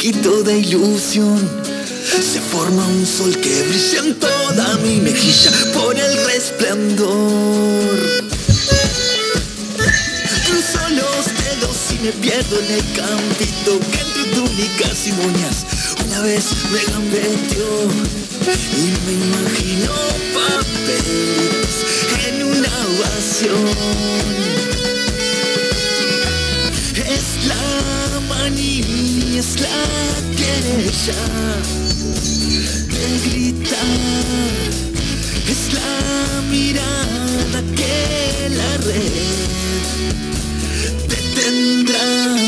poquito de ilusión. Se forma un sol que brilla en toda mi mejilla por el resplandor. Cruzo los dedos y me pierdo en el campito que entre túnicas y moñas una vez me gambeteó y me imagino papeles en una ovación. Manía, es la querella de gritar. Es la mirada que la red detendrá.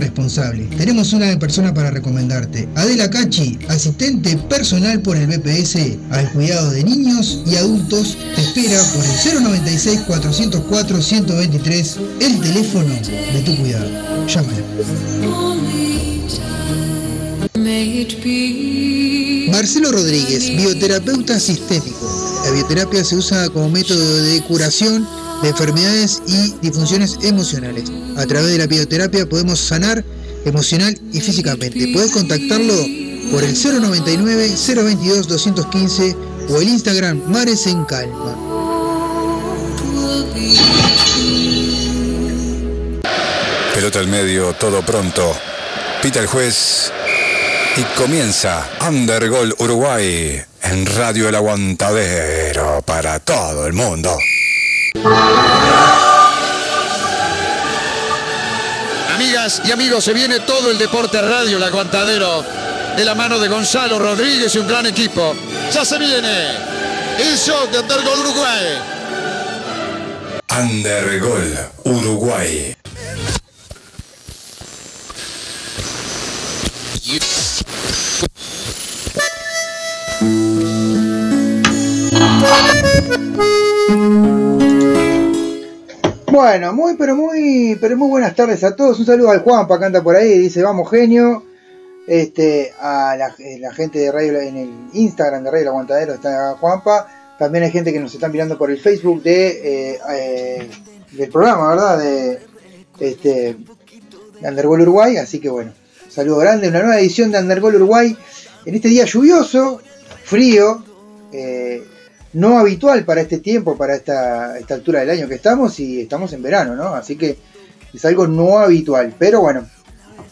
Responsable. Tenemos una persona para recomendarte. Adela Cachi, asistente personal por el BPS al cuidado de niños y adultos, te espera por el 096 404 123, el teléfono de tu cuidado. Llámala. Marcelo Rodríguez, bioterapeuta sistémico. La bioterapia se usa como método de curación de enfermedades y disfunciones emocionales. A través de la bioterapia podemos sanar emocional y físicamente. Puedes contactarlo por el 099 022 215 o el Instagram Mares en Calma. Pelota al medio, todo pronto. Pita el juez y comienza Undergol Uruguay en Radio El Aguantadero para todo el mundo. Amigas y amigos, se viene todo el deporte radio, el aguantadero, de la mano de Gonzalo Rodríguez y un gran equipo. Ya se viene el show de Undergol Uruguay. Undergol Uruguay. Bueno, muy, pero muy, pero muy buenas tardes a todos. Un saludo al Juanpa que anda por ahí, dice vamos genio. Este, a la, eh, gente de Radio en el Instagram de Radio El Aguantadero está Juanpa. También hay gente que nos está mirando por el Facebook de, eh, eh, del programa, ¿verdad? De, este, Uruguay. Así que bueno, saludo grande. Una nueva edición de Undergol Uruguay en este día lluvioso, frío. No habitual para este tiempo, para esta, esta, altura del año que estamos y estamos en verano, ¿no? Así que es algo no habitual, pero bueno.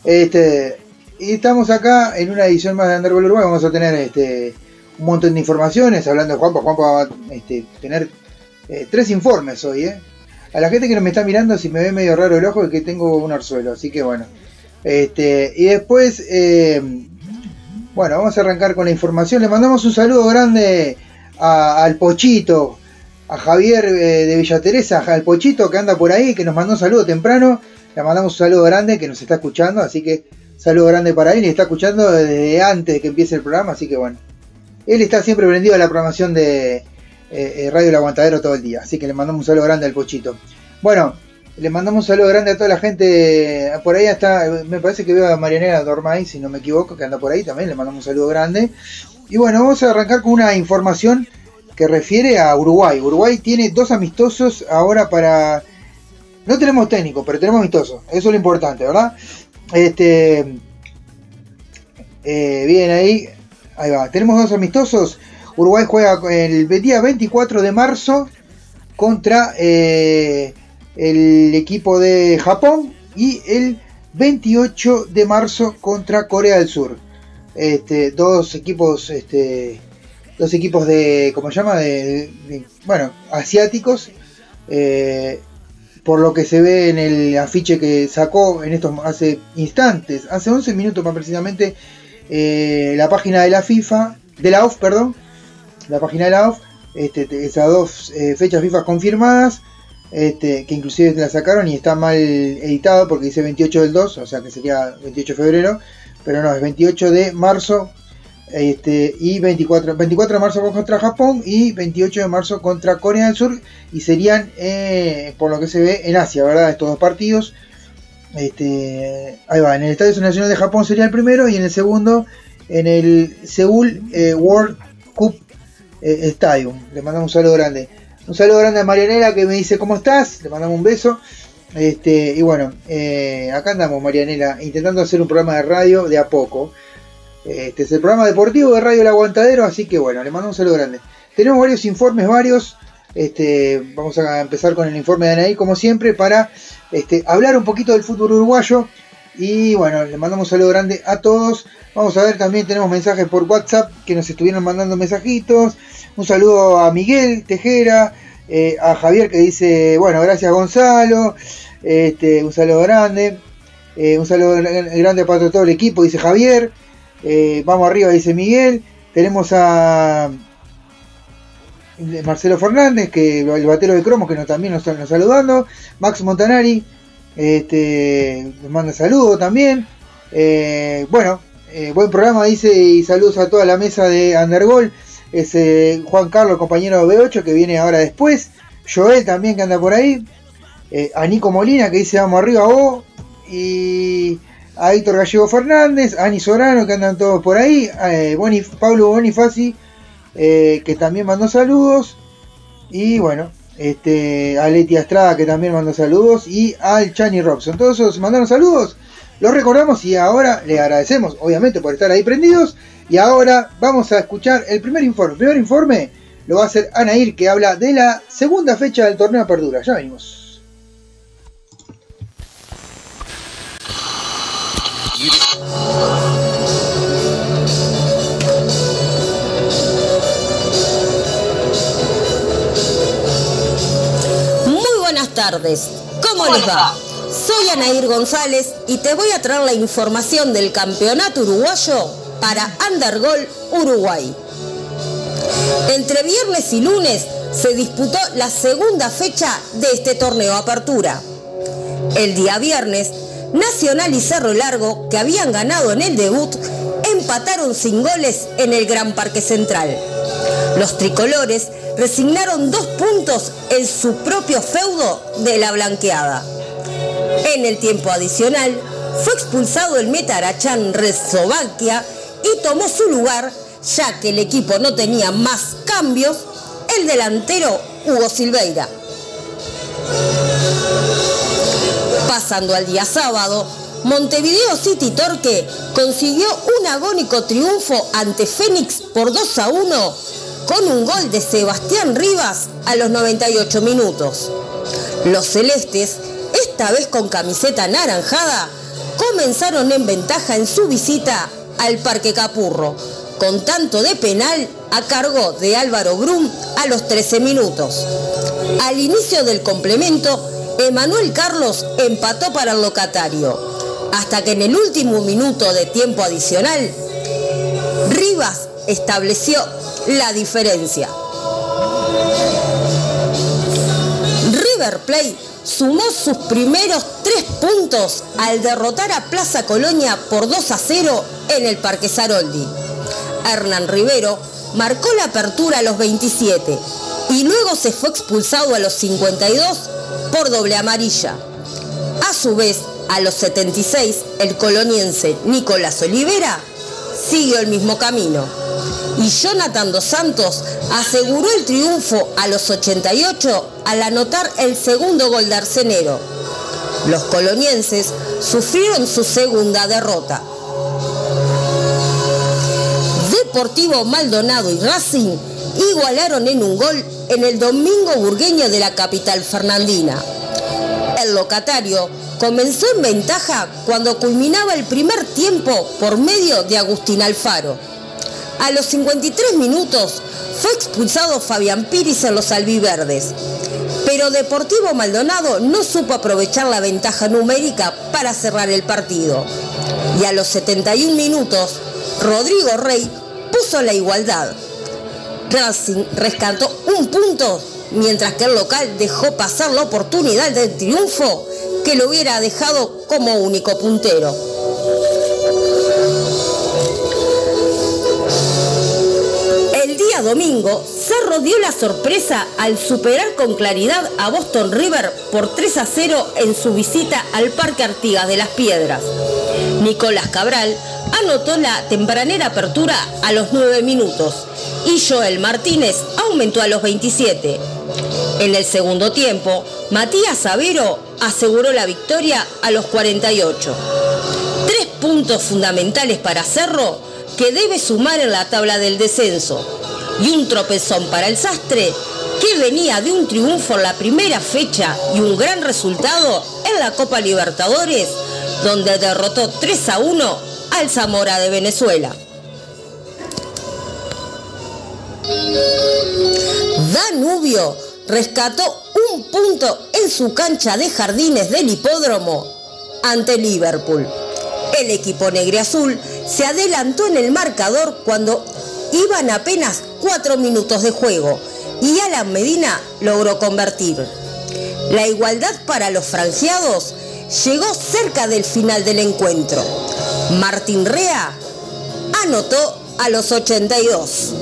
Este, y estamos acá en una edición más de Underworld Uruguay, vamos a tener este, un montón de informaciones, hablando de Juanpa, Juanpa va a este, tener eh, tres informes hoy, ¿eh? A la gente que no me está mirando, si me ve medio raro el ojo, es que tengo un arzuelo, así que bueno. Este, y después, eh, bueno, vamos a arrancar con la información. Le mandamos un saludo grande a, al Pochito, a Javier eh, de Villa Teresa, al Pochito que anda por ahí, que nos mandó un saludo temprano. Le mandamos un saludo grande que nos está escuchando, así que saludo grande para él y está escuchando desde antes de que empiece el programa, así que bueno. Él está siempre prendido a la programación de eh, eh, Radio El Aguantadero todo el día, así que le mandamos un saludo grande al Pochito. Bueno, le mandamos un saludo grande a toda la gente. Por ahí está, me parece que veo a Marianela Dormay, si no me equivoco, que anda por ahí también. Le mandamos un saludo grande. Y bueno, vamos a arrancar con una información que refiere a Uruguay. Uruguay tiene dos amistosos ahora para... No tenemos técnico, pero tenemos amistosos. Eso es lo importante, ¿verdad? Este... Eh, bien ahí. Ahí va. Tenemos dos amistosos. Uruguay juega el día 24 de marzo contra eh, el equipo de Japón y el 28 de marzo contra Corea del Sur este, dos equipos, este, dos equipos de, ¿cómo se llama? Bueno, asiáticos. Eh, por lo que se ve en el afiche que sacó en estos hace instantes, hace 11 minutos más precisamente, eh, la página de la FIFA, de la OF, perdón, la página de la OF, este, esas dos eh, fechas FIFA confirmadas, este, que inclusive la sacaron y está mal editado porque dice 28 del 2, o sea que sería 28 de febrero, pero no, es 28 de marzo este, y 24, 24 de marzo contra Japón y 28 de marzo contra Corea del Sur y serían, eh, por lo que se ve, en Asia, ¿verdad? Estos dos partidos. Este, ahí va, en el Estadio Nacional de Japón sería el primero y en el segundo en el Seúl eh, World Cup eh, Stadium. Le mandamos un saludo grande. Un saludo grande a Marianela que me dice cómo estás, le mandamos un beso. Este, y bueno, eh, acá andamos, Marianela, intentando hacer un programa de radio de a poco. Este es el programa deportivo de Radio El Aguantadero, así que bueno, le mando un saludo grande. Tenemos varios informes, varios. Este, vamos a empezar con el informe de Anaí, como siempre, para este, hablar un poquito del fútbol uruguayo. Y bueno, le mandamos un saludo grande a todos. Vamos a ver, también tenemos mensajes por WhatsApp que nos estuvieron mandando mensajitos. Un saludo a Miguel Tejera, eh, a Javier que dice, bueno, gracias Gonzalo, este, un saludo grande, eh, un saludo grande para todo el equipo, dice Javier, eh, vamos arriba, dice Miguel, tenemos a Marcelo Fernández, que el batero de cromos que nos, también nos está saludando, Max Montanari, este, manda saludos también, bueno, buen programa, dice, y saludos a toda la mesa de Undergol es eh, Juan Carlos, compañero de B8, que viene ahora después. Joel también, que anda por ahí. Eh, a Nico Molina, que dice vamos arriba vos. Y a Héctor Gallego Fernández, a Ani Sorano, que andan todos por ahí. Eh, Bonif Pablo Bonifaci, eh, que también mandó saludos. Y bueno, este, a Leti Estrada, que también mandó saludos. Y al Chani Robson. Todos esos mandaron saludos. Los recordamos y ahora le agradecemos, obviamente, por estar ahí prendidos. Y ahora vamos a escuchar el primer informe. El primer informe lo va a hacer Anair, que habla de la segunda fecha del torneo Apertura. Ya venimos. Tardes. ¿Cómo les va? Soy Anair González y te voy a traer la información del campeonato uruguayo para Undergol Uruguay. Entre viernes y lunes se disputó la segunda fecha de este torneo Apertura. El día viernes, Nacional y Cerro Largo, que habían ganado en el debut, empataron sin goles en el Gran Parque Central. Los tricolores resignaron dos puntos en su propio feudo de la blanqueada. En el tiempo adicional, fue expulsado el Metarachán Rezovaquia y tomó su lugar, ya que el equipo no tenía más cambios, el delantero Hugo Silveira. Pasando al día sábado, Montevideo City Torque consiguió un agónico triunfo ante Fénix por 2 a 1 con un gol de Sebastián Rivas a los 98 minutos. Los celestes, esta vez con camiseta anaranjada, comenzaron en ventaja en su visita al Parque Capurro, con tanto de penal a cargo de Álvaro Brum a los 13 minutos. Al inicio del complemento, Emanuel Carlos empató para el locatario, hasta que en el último minuto de tiempo adicional, Rivas estableció la diferencia. River Plate sumó sus primeros tres puntos al derrotar a Plaza Colonia por 2 a 0 en el Parque Saroldi. Hernán Rivero marcó la apertura a los 27 y luego se fue expulsado a los 52 por doble amarilla. A su vez, a los 76, el coloniense Nicolás Olivera siguió el mismo camino. Y Jonathan Dos Santos aseguró el triunfo a los 88 al anotar el segundo gol de Arcenero. Los colonienses sufrieron su segunda derrota. Deportivo Maldonado y Racing igualaron en un gol en el domingo burgueño de la capital fernandina. El locatario comenzó en ventaja cuando culminaba el primer tiempo por medio de Agustín Alfaro. A los 53 minutos fue expulsado Fabián Piris en los albiverdes, pero Deportivo Maldonado no supo aprovechar la ventaja numérica para cerrar el partido. Y a los 71 minutos, Rodrigo Rey puso la igualdad. Racing rescató un punto, mientras que el local dejó pasar la oportunidad del triunfo que lo hubiera dejado como único puntero. El día domingo, Cerro dio la sorpresa al superar con claridad a Boston River por 3 a 0 en su visita al Parque Artigas de las Piedras. Nicolás Cabral anotó la tempranera apertura a los 9 minutos y Joel Martínez aumentó a los 27. En el segundo tiempo, Matías Savero aseguró la victoria a los 48. Tres puntos fundamentales para Cerro que debe sumar en la tabla del descenso y un tropezón para el Sastre que venía de un triunfo en la primera fecha y un gran resultado en la Copa Libertadores donde derrotó 3 a 1 al Zamora de Venezuela. Danubio rescató un punto en su cancha de jardines del hipódromo ante Liverpool. El equipo negre-azul se adelantó en el marcador cuando iban apenas cuatro minutos de juego y Alan Medina logró convertir. La igualdad para los franjeados llegó cerca del final del encuentro. Martín Rea anotó a los 82.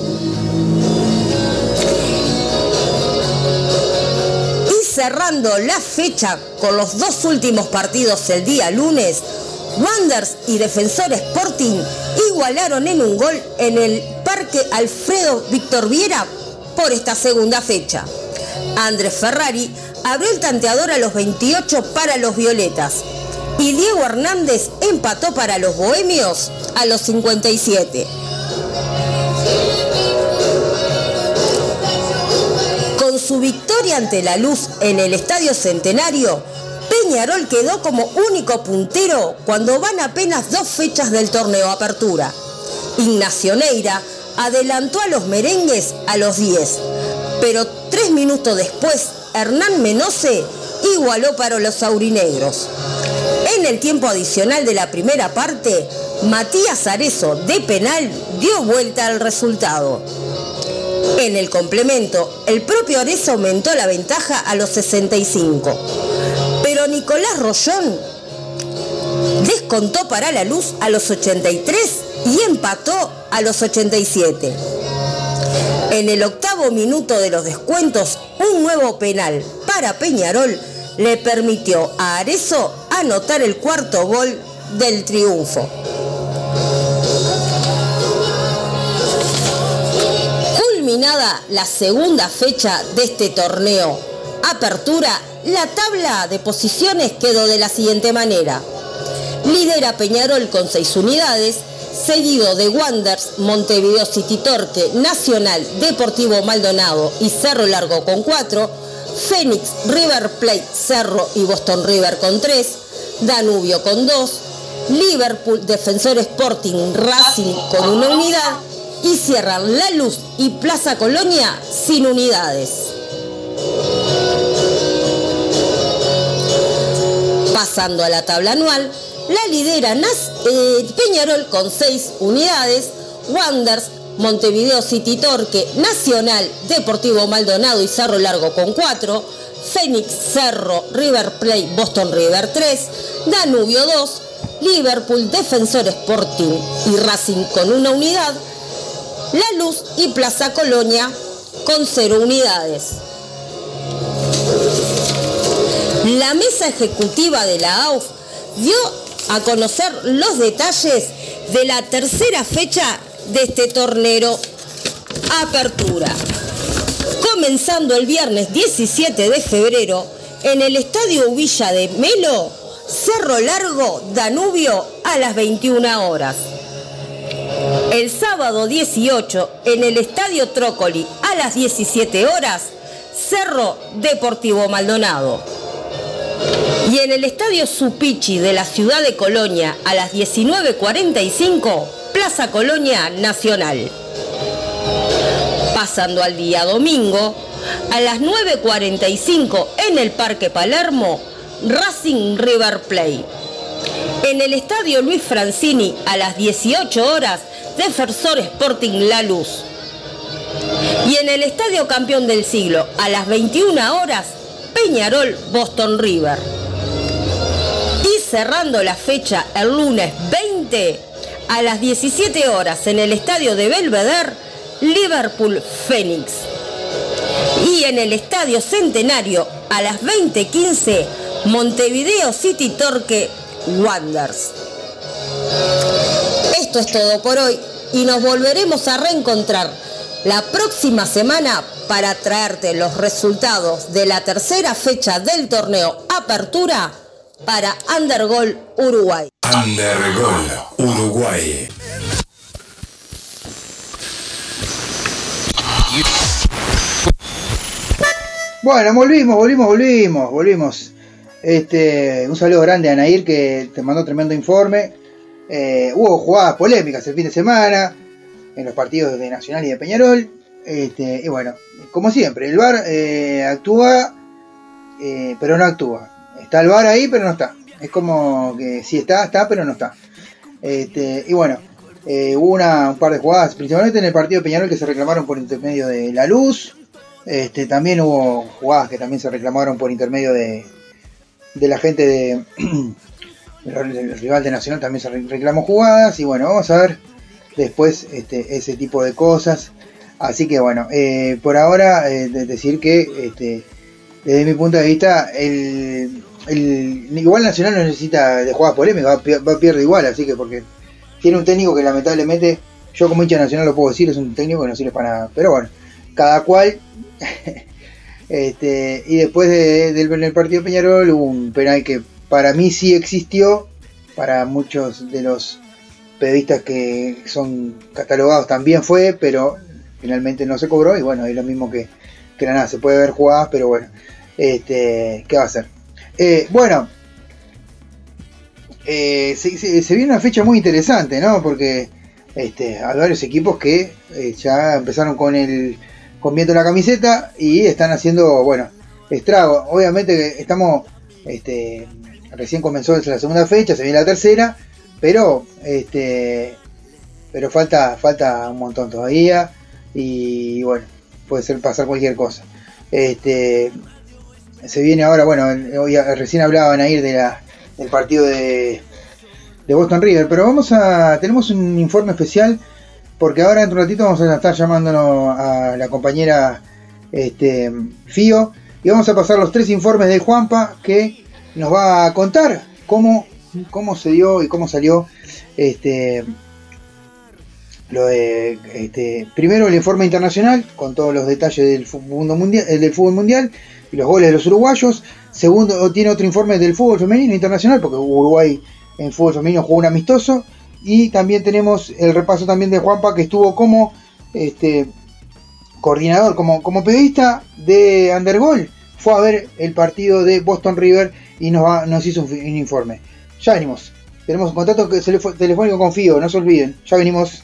Cerrando la fecha con los dos últimos partidos el día lunes, Wanders y Defensor Sporting igualaron en un gol en el Parque Alfredo Víctor Viera por esta segunda fecha. Andrés Ferrari abrió el tanteador a los 28 para los Violetas y Diego Hernández empató para los Bohemios a los 57. Con su victoria ante la Luz en el Estadio Centenario, Peñarol quedó como único puntero cuando van apenas dos fechas del torneo Apertura. Ignacio Neira adelantó a los merengues a los 10, pero tres minutos después Hernán Menose igualó para los aurinegros. En el tiempo adicional de la primera parte, Matías Arezo de penal dio vuelta al resultado. En el complemento, el propio Arezo aumentó la ventaja a los 65. Pero Nicolás Rollón descontó para la luz a los 83 y empató a los 87. En el octavo minuto de los descuentos, un nuevo penal para Peñarol le permitió a Arezo anotar el cuarto gol del triunfo. La segunda fecha de este torneo, apertura, la tabla de posiciones quedó de la siguiente manera. Lidera Peñarol con 6 unidades, seguido de Wanders, Montevideo City Torque, Nacional, Deportivo Maldonado y Cerro Largo con 4, Fénix, River Plate, Cerro y Boston River con 3, Danubio con 2, Liverpool, Defensor Sporting, Racing con una unidad y cierran La Luz y Plaza Colonia sin unidades. Pasando a la tabla anual, la lidera Nas, eh, Peñarol con 6 unidades, Wanders, Montevideo City Torque, Nacional, Deportivo Maldonado y Cerro Largo con 4, Fénix, Cerro, River Plate, Boston River 3, Danubio 2, Liverpool, Defensor Sporting y Racing con una unidad, La Luz y Plaza Colonia con 0 unidades. La mesa ejecutiva de la AUF dio a conocer los detalles de la tercera fecha de este torneo Apertura. Comenzando el viernes 17 de febrero en el Estadio Villa de Melo, Cerro Largo, Danubio a las 21 horas. El sábado 18 en el Estadio Trócoli a las 17 horas, Cerro Deportivo Maldonado. Y en el Estadio Supichi de la ciudad de Colonia a las 19.45, Plaza Colonia Nacional. Pasando al día domingo, a las 9.45 en el Parque Palermo, Racing River Play. En el Estadio Luis Francini a las 18 horas, Defensor Sporting La Luz. Y en el Estadio Campeón del Siglo a las 21 horas, Peñarol Boston River. Y cerrando la fecha el lunes 20 a las 17 horas en el estadio de Belvedere, Liverpool Phoenix. Y en el estadio Centenario a las 20:15, Montevideo City Torque Wonders. Esto es todo por hoy y nos volveremos a reencontrar la próxima semana para traerte los resultados de la tercera fecha del torneo Apertura para Undergol Uruguay. Undergol Uruguay. Bueno, volvimos, volvimos, volvimos, volvimos. Este, un saludo grande a Nair que te mandó tremendo informe. Eh, hubo jugadas polémicas el fin de semana en los partidos de Nacional y de Peñarol. Este, y bueno, como siempre, el VAR eh, actúa, eh, pero no actúa. Está el VAR ahí, pero no está. Es como que sí está, está, pero no está. Este, y bueno, hubo una, un par de jugadas, principalmente en el partido de Peñarol que se reclamaron por intermedio de la luz. Este, también hubo jugadas que también se reclamaron por intermedio de, de la gente de, el rival de Nacional también se reclamó jugadas y bueno, vamos a ver después este, ese tipo de cosas. Así que bueno, eh, por ahora eh, decir que este, desde mi punto de vista el, igual Nacional no necesita de jugadas polémicas, va, a pierde igual, así que porque tiene un técnico que lamentablemente yo como hincha nacional lo puedo decir, es un técnico que no sirve para nada. Pero bueno, cada cual este, y después del partido de Peñarol hubo un penal que para mí sí existió, para muchos de los periodistas que son catalogados también fue, pero finalmente no se cobró y bueno, es lo mismo que, que nada, se puede ver jugadas, pero bueno, este, ¿qué va a hacer? Eh, bueno, eh, se, viene una fecha muy interesante, ¿no? Porque este, hay varios equipos que eh, ya empezaron con el con viento la camiseta y están haciendo, bueno, estrago. Obviamente que estamos Este, recién comenzó la segunda fecha, se viene la tercera, pero este, pero falta, falta un montón todavía y bueno, puede ser pasar cualquier cosa. Este, se viene ahora, bueno, hoy recién hablaban ahí de la, del partido de, de Boston River, pero vamos a, tenemos un informe especial porque ahora en un ratito vamos a estar llamándonos a la compañera este, Fío y vamos a pasar los tres informes de Juanpa que nos va a contar cómo, cómo se dio y cómo salió este, lo de, este, primero el informe internacional con todos los detalles del fútbol mundial, eh, del fútbol mundial y los goles de los uruguayos. Segundo, tiene otro informe del fútbol femenino internacional, porque Uruguay en fútbol femenino jugó un amistoso. Y también tenemos el repaso también de Juanpa, que estuvo como este, coordinador, como, como periodista de Undergol. Fue a ver el partido de Boston River y nos, nos hizo un, un, informe. Ya venimos. Tenemos un contacto telefónico con Fío, no se olviden. Ya venimos.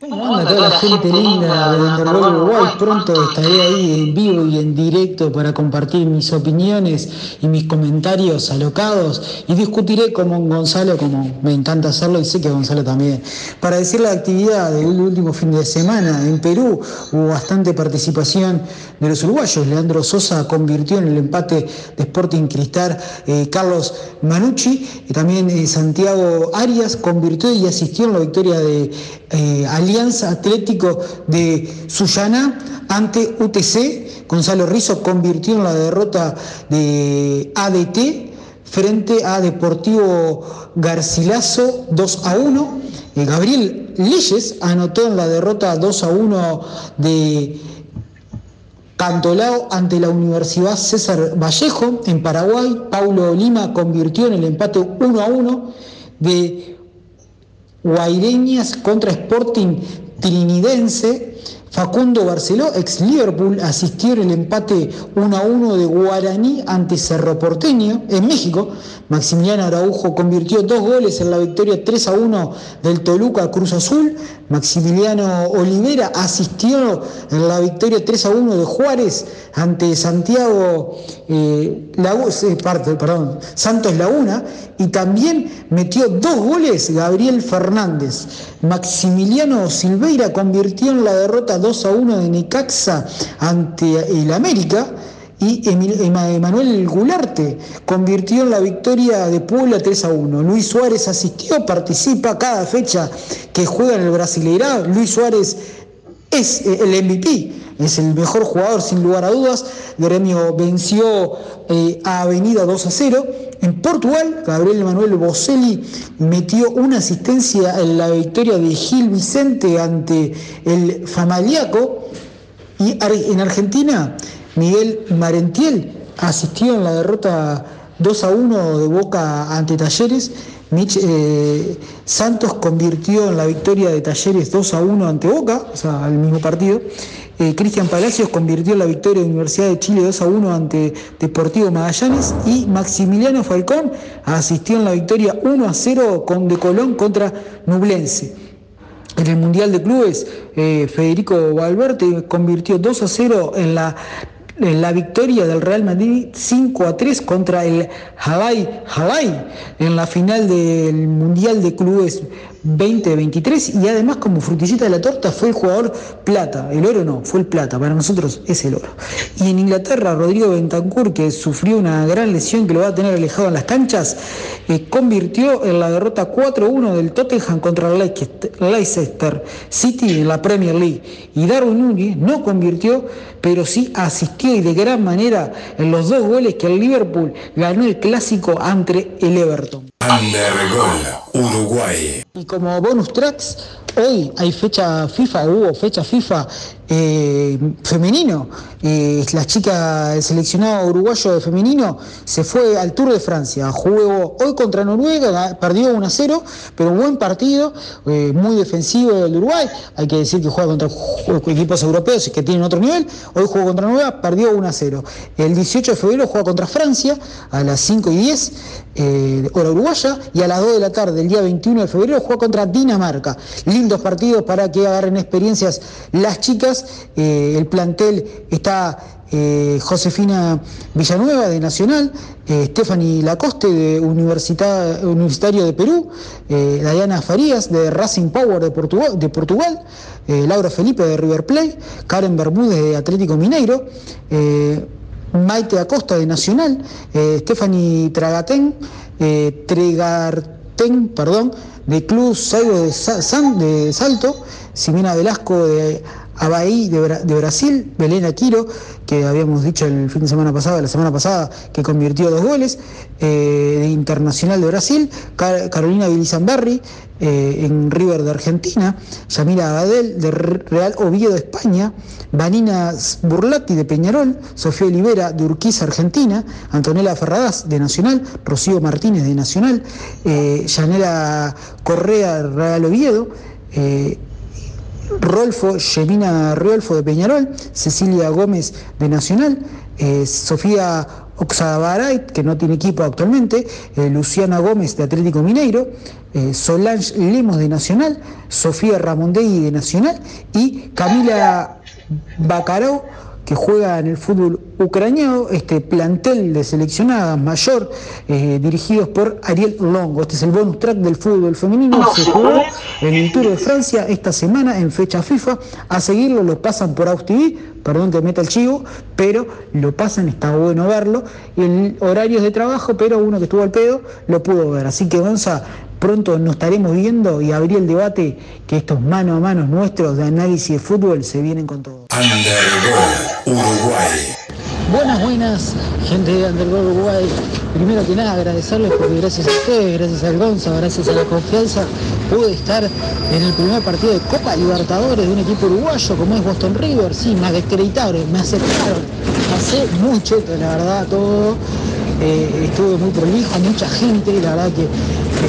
¿Cómo anda toda la gente linda de Undergol Uruguay? Pronto estaré ahí en vivo y en directo para compartir mis opiniones y mis comentarios alocados y discutiré con Gonzalo como me encanta hacerlo y sé que Gonzalo también. Para decir la actividad del último fin de semana en Perú hubo bastante participación de los uruguayos. Leandro Sosa convirtió en el empate de Sporting Cristal eh, Carlos Manucci y también eh, Santiago Arias convirtió y asistió en la victoria de eh, Alianza Atlético de Sullana ante UTC. Gonzalo Rizo convirtió en la derrota de ADT frente a Deportivo Garcilaso 2 a 1. Eh, Gabriel Leyes anotó en la derrota 2 a 1 de Cantolao ante la Universidad César Vallejo en Paraguay. Paulo Lima convirtió en el empate 1 a 1 de Guaireñas contra Sporting Trinidense. Facundo Barceló, ex Liverpool, asistió en el empate 1 a 1 de Guaraní ante Cerro Porteño en México. Maximiliano Araujo convirtió dos goles en la victoria 3 a 1 del Toluca Cruz Azul. Maximiliano Olivera asistió en la victoria 3 a 1 de Juárez ante Santiago eh, eh, perdón, Santos Laguna y también metió dos goles Gabriel Fernández. Maximiliano Silveira convirtió en la derrota 2 a 1 de Necaxa ante el América y Emanuel Gularte convirtió en la victoria de Puebla 3 a 1. Luis Suárez asistió, participa cada fecha que juega en el Brasileirão. Luis Suárez es eh, el MVP, es el mejor jugador sin lugar a dudas. Gremio venció eh, a Avenida 2 a 0. En Portugal, Gabriel Manuel Boselli metió una asistencia en la victoria de Gil Vicente ante el Famaliaco. Y en Argentina, Miguel Marentiel asistió en la derrota 2 a 1 de Boca ante Talleres. Eh, Santos convirtió en la victoria de Talleres 2 a 1 ante Boca, o sea, al mismo partido. Eh, Cristian Palacios convirtió en la victoria de Universidad de Chile 2 a 1 ante Deportivo Magallanes y Maximiliano Falcón asistió en la victoria 1 a 0 con de Colón contra Nublense. En el Mundial de Clubes, eh, Federico Valverde convirtió 2 a 0 en la la victoria del Real Madrid 5 a 3 contra el Hawaii, Hawaii en la final del Mundial de Clubes 2023 y además como frutillita de la torta fue el jugador plata, el oro no, fue el plata, para nosotros es el oro. Y en Inglaterra Rodrigo Bentancur, que sufrió una gran lesión que lo va a tener alejado en las canchas, eh, convirtió en la derrota 4-1 del Tottenham contra Leicester City en la Premier League. Y Darwin Núñez no convirtió, pero sí asistió y de gran manera en los dos goles que el Liverpool ganó el clásico ante el Everton. Undergol, Uruguay. Y como bonus tracks, hoy hay fecha FIFA, hubo fecha FIFA eh, femenino. Eh, la chica, el seleccionado uruguayo de femenino, se fue al Tour de Francia. Jugó hoy contra Noruega, perdió 1 a 0, pero un buen partido, eh, muy defensivo del Uruguay. Hay que decir que juega contra equipos europeos que tienen otro nivel. Hoy jugó contra Noruega, perdió 1 a 0. El 18 de febrero juega contra Francia a las 5 y 10, hora Uruguay uruguaya y a las 2 de la tarde, el día 21 de febrero, juega contra Dinamarca. Lindos partidos para que agarren experiencias las chicas. Eh, el plantel está eh, Josefina Villanueva de Nacional, eh, Stephanie Lacoste de Universitario de Perú, eh, Diana Farías de Racing Power de Portugal, de Portugal Laura Felipe de River Plate, Karen Bermúdez de Atlético Mineiro, Maite Acosta de Nacional, Stephanie Tragatén, Tregarten, perdón, de Club Saigo de, de Salto, Simena Velasco de Abaí de, Brasil, Belén Aquiro, que habíamos dicho el fin de semana pasado, la semana pasada, que convirtió dos goles, eh, de Internacional de Brasil, Carolina Bilizamberri, eh, en River de Argentina, Yamila Abadel de Real Oviedo de España, Vanina Burlati de Peñarol, Sofía Olivera de Urquiza Argentina, Antonella Ferradas de Nacional, Rocío Martínez de Nacional, eh, Yanela Correa de Real Oviedo, eh, Rolfo Gemina Riolfo de Peñarol, Cecilia Gómez de Nacional, eh, Sofía Oxabaray, que no tiene equipo actualmente, eh, Luciana Gómez de Atlético Mineiro, eh, Solange Lemos de Nacional, Sofía Ramondegui de Nacional y Camila Bacaró que juega en el fútbol ucraniano, este plantel de seleccionadas mayor, eh, dirigidos por Ariel Longo. Este es el bonus track del fútbol femenino. Se jugó en el Tour de Francia esta semana en fecha FIFA. A seguirlo lo pasan por Aus perdón que meta el chivo, pero lo pasan, está bueno verlo. En horarios de trabajo, pero uno que estuvo al pedo lo pudo ver. Así que Gonza, pronto nos estaremos viendo y abrir el debate que estos mano a mano nuestros de análisis de fútbol se vienen con todo. Undergol Uruguay. Buenas, buenas, gente de Undergol Uruguay. Primero que nada agradecerles porque gracias a ustedes, gracias al Gonza, gracias a la confianza, pude estar en el primer partido de Copa Libertadores de un equipo uruguayo como es Boston River. Sí, me descreditaron, me aceptaron. Hace mucho, la verdad, todo. Eh, estuve muy prolijo, mucha gente, la verdad que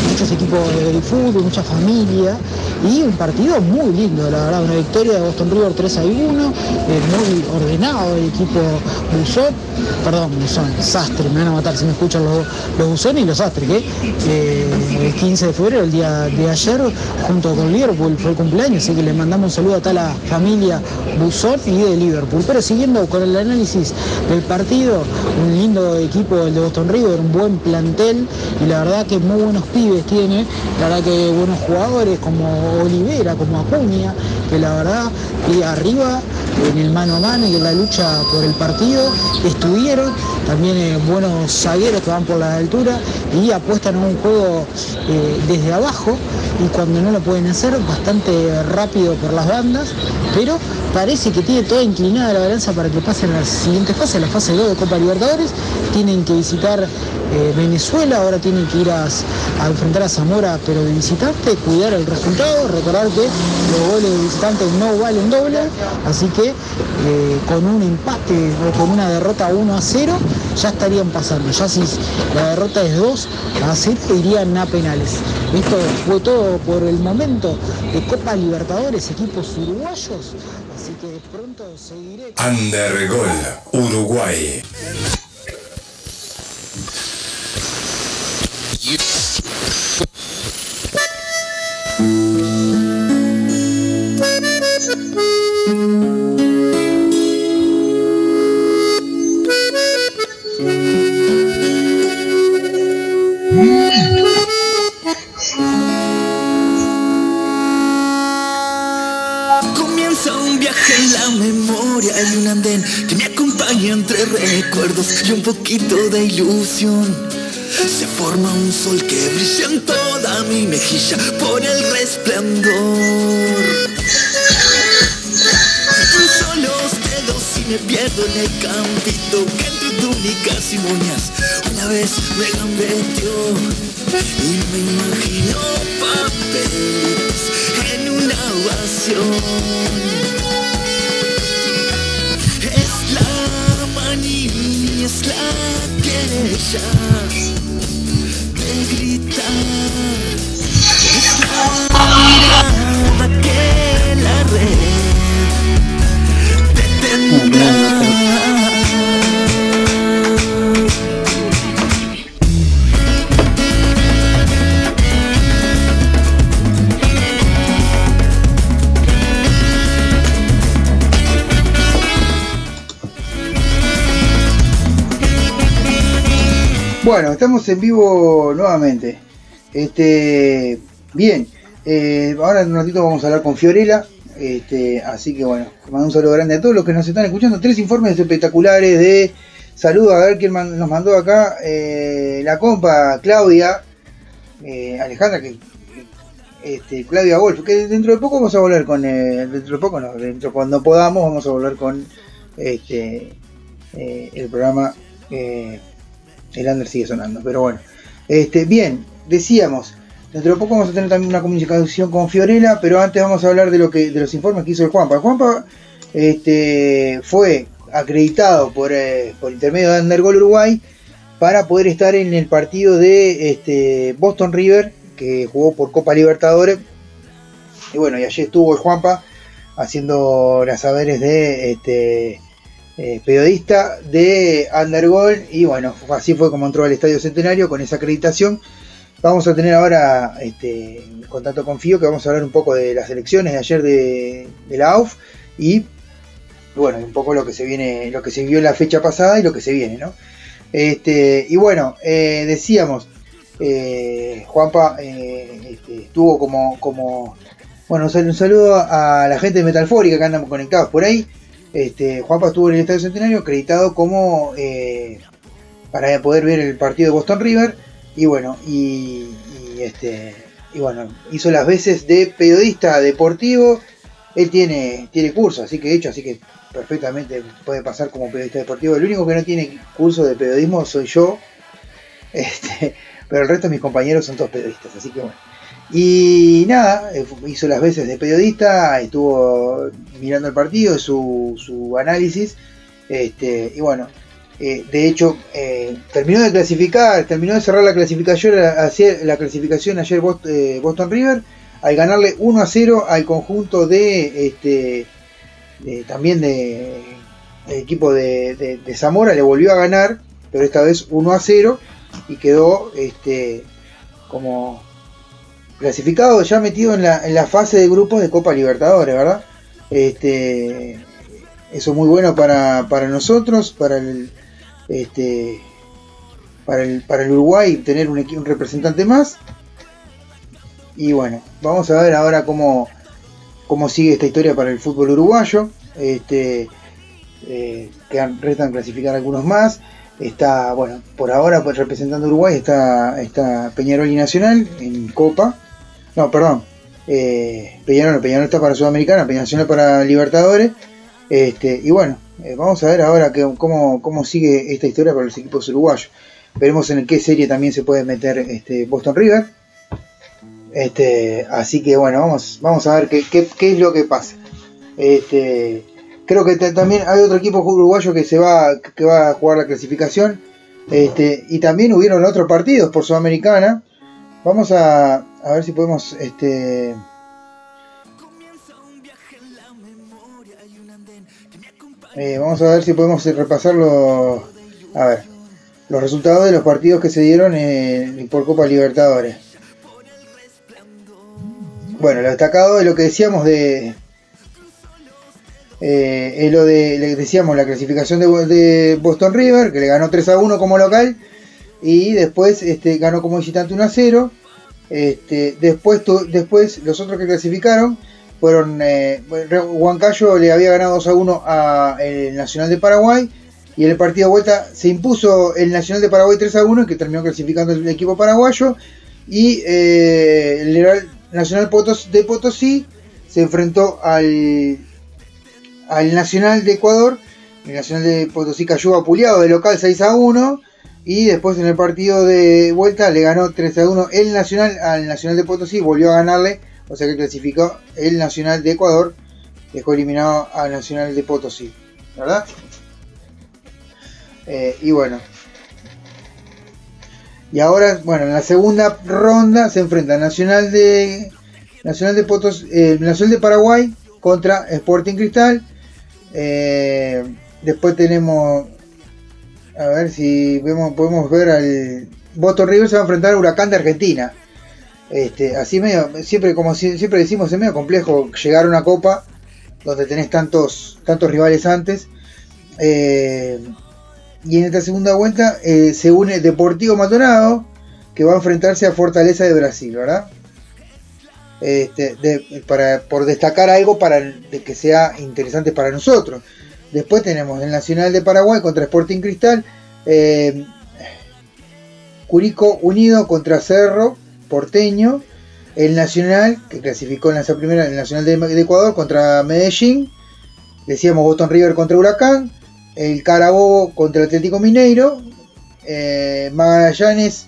muchos equipos de fútbol, mucha familia y un partido muy lindo, la verdad, una victoria de Boston River 3 a 1, eh, muy ordenado el equipo Buzón, perdón, Buzón, Sastre, me van a matar si me escuchan los, los y los Sastre, que eh, el 15 de febrero, el día de ayer, junto con Liverpool, fue el cumpleaños, así que le mandamos un saludo a toda la familia Buzón y de Liverpool. Pero siguiendo con el análisis del partido, un lindo equipo el de Boston River, un buen plantel y la verdad que muy buenos tiene, la verdad que buenos jugadores como Olivera, como Acuña, que la verdad que arriba en el mano a mano y en la lucha por el partido. Estuvieron, también eh, buenos zagueros que van por la altura y apuestan a un juego eh, desde abajo y cuando no lo pueden hacer bastante rápido por las bandas, pero parece que tiene toda inclinada la balanza para que pasen la siguiente fase, la fase 2 de Copa Libertadores, tienen que visitar eh, Venezuela, ahora tienen que ir a, enfrentar a Zamora, pero de visitante, cuidar el resultado, recordar que los goles de visitante no valen doble, así que eh, con un empate o con una derrota 1 a 0 ya estarían pasando, ya si la derrota es 2 a 0 irían a penales. Esto fue todo por el momento de Copa Libertadores, equipos uruguayos, así que pronto seguiré. Undergol, Uruguay. Poquito de ilusión. Se forma un sol que brilla en toda mi mejilla por el resplandor. Cruzo los dedos y me pierdo en el campito que entre túnicas y moñas una vez me gambeteó y me imagino papeles estamos en vivo nuevamente. Este, bien, eh, ahora en un ratito vamos a hablar con Fiorella. Este, así que bueno, mando un saludo grande a todos los que nos están escuchando. Tres informes espectaculares de saludo. A ver quién nos mandó acá. eh, la compa Claudia, eh, Alejandra, que este, Claudia Wolf, que dentro de poco vamos a volver con, dentro de poco no, dentro cuando podamos vamos a volver con este el programa el under sigue sonando, pero bueno. Este, bien, decíamos, dentro de poco vamos a tener también una comunicación con Fiorella, pero antes vamos a hablar de lo que de los informes que hizo el Juanpa. El Juanpa este, fue acreditado por, eh, por intermedio de Undergol Uruguay para poder estar en el partido de este, Boston River, que jugó por Copa Libertadores. Y bueno, y ayer estuvo el Juanpa haciendo las saberes de este, eh, periodista de Undergol. Y bueno, así fue como entró al Estadio Centenario con esa acreditación. Vamos a tener ahora este, contacto con Fío, que vamos a hablar un poco de las elecciones de ayer de, la AUF y bueno, un poco lo que se viene, lo que se vio la fecha pasada y lo que se viene, ¿no? Este, y bueno, eh, decíamos, eh, Juanpa eh, este, estuvo como, como, bueno, un saludo a la gente de Metalfórica que andan conectados por ahí. Este, Juanpa estuvo en el Estadio Centenario acreditado como eh, para poder ver el partido de Boston River y bueno, y, y, este, y bueno, hizo las veces de periodista deportivo. Él tiene, tiene curso, así que hecho, así que perfectamente puede pasar como periodista deportivo. El único que no tiene curso de periodismo soy yo. Este, pero el resto de mis compañeros son todos periodistas, así que bueno. Y nada, eh, hizo las veces de periodista, estuvo mirando el partido, su, su análisis, este, y bueno, eh, de hecho, eh, terminó de clasificar, terminó de cerrar la clasificación, ayer- la clasificación ayer Bos- Boston River, al ganarle 1 a 0 al conjunto de este también de el equipo de, de- de Zamora, le volvió a ganar, pero esta vez 1 a 0 y quedó este como clasificado ya metido en la, en la fase de grupos de Copa Libertadores, ¿verdad? Este, eso es muy bueno para, para nosotros, para el, este, para el, para el Uruguay tener un, un representante más. Y bueno, vamos a ver ahora cómo, cómo sigue esta historia para el fútbol uruguayo. Este, eh, quedan, restan clasificar algunos más. Está, bueno, por ahora pues, representando Uruguay está, está Peñarol y Nacional en Copa. No, perdón. Eh, Peñarol, Peñarol está para Sudamericana, Peñarol para Libertadores. Este, y bueno, eh, vamos a ver ahora que, cómo, cómo sigue esta historia para los equipos uruguayos. Veremos en qué serie también se puede meter este, Boston River. Este, así que bueno, vamos, vamos a ver qué, qué- qué es lo que pasa. Este, creo que ta- también hay otro equipo uruguayo que se va, que va a jugar la clasificación. Este, y también hubieron otros partidos por Sudamericana. Vamos a, a ver si podemos este, eh, vamos a ver si podemos repasar los, a ver, los resultados de los partidos que se dieron eh, por Copa Libertadores. Bueno, lo destacado es lo que decíamos de. eh, es lo de. Le decíamos la clasificación de, de Boston River, que le ganó 3 a 1 como local. Y después este, ganó como visitante 1 a 0. Este, después, tu- después los otros que clasificaron fueron. Eh, Huancayo le había ganado 2 a 1 a el Nacional de Paraguay. Y en el partido de vuelta se impuso el Nacional de Paraguay 3 a 1, que terminó clasificando el equipo paraguayo. Y eh, el Nacional de Potosí se enfrentó al, al Nacional de Ecuador. El Nacional de Potosí cayó apuleado de local 6 a 1. Y después en el partido de vuelta le ganó 3 a 1 el Nacional al Nacional de Potosí. Volvió a ganarle. O sea que clasificó el Nacional de Ecuador. Dejó eliminado al Nacional de Potosí. ¿Verdad? Eh, y bueno. Y ahora, bueno, en la segunda ronda se enfrenta Nacional de Nacional de Potos, eh, Nacional de Paraguay contra Sporting Cristal. Eh, después tenemos, a ver si podemos ver al Boto River se va a enfrentar a Huracán de Argentina. Este, así medio, siempre como si- siempre decimos, es medio complejo llegar a una copa donde tenés tantos, tantos rivales antes. Eh, y en esta segunda vuelta eh, se une Deportivo Maldonado, que va a enfrentarse a Fortaleza de Brasil, ¿verdad? Este, para, por destacar algo para que sea interesante para nosotros. Después tenemos el Nacional de Paraguay contra Sporting Cristal, eh, Curico Unido contra Cerro Porteño, el Nacional, que clasificó en la primera, el Nacional de, Ecuador contra Medellín, decíamos Boston River contra Huracán, el Carabobo contra Atlético Mineiro, eh, Magallanes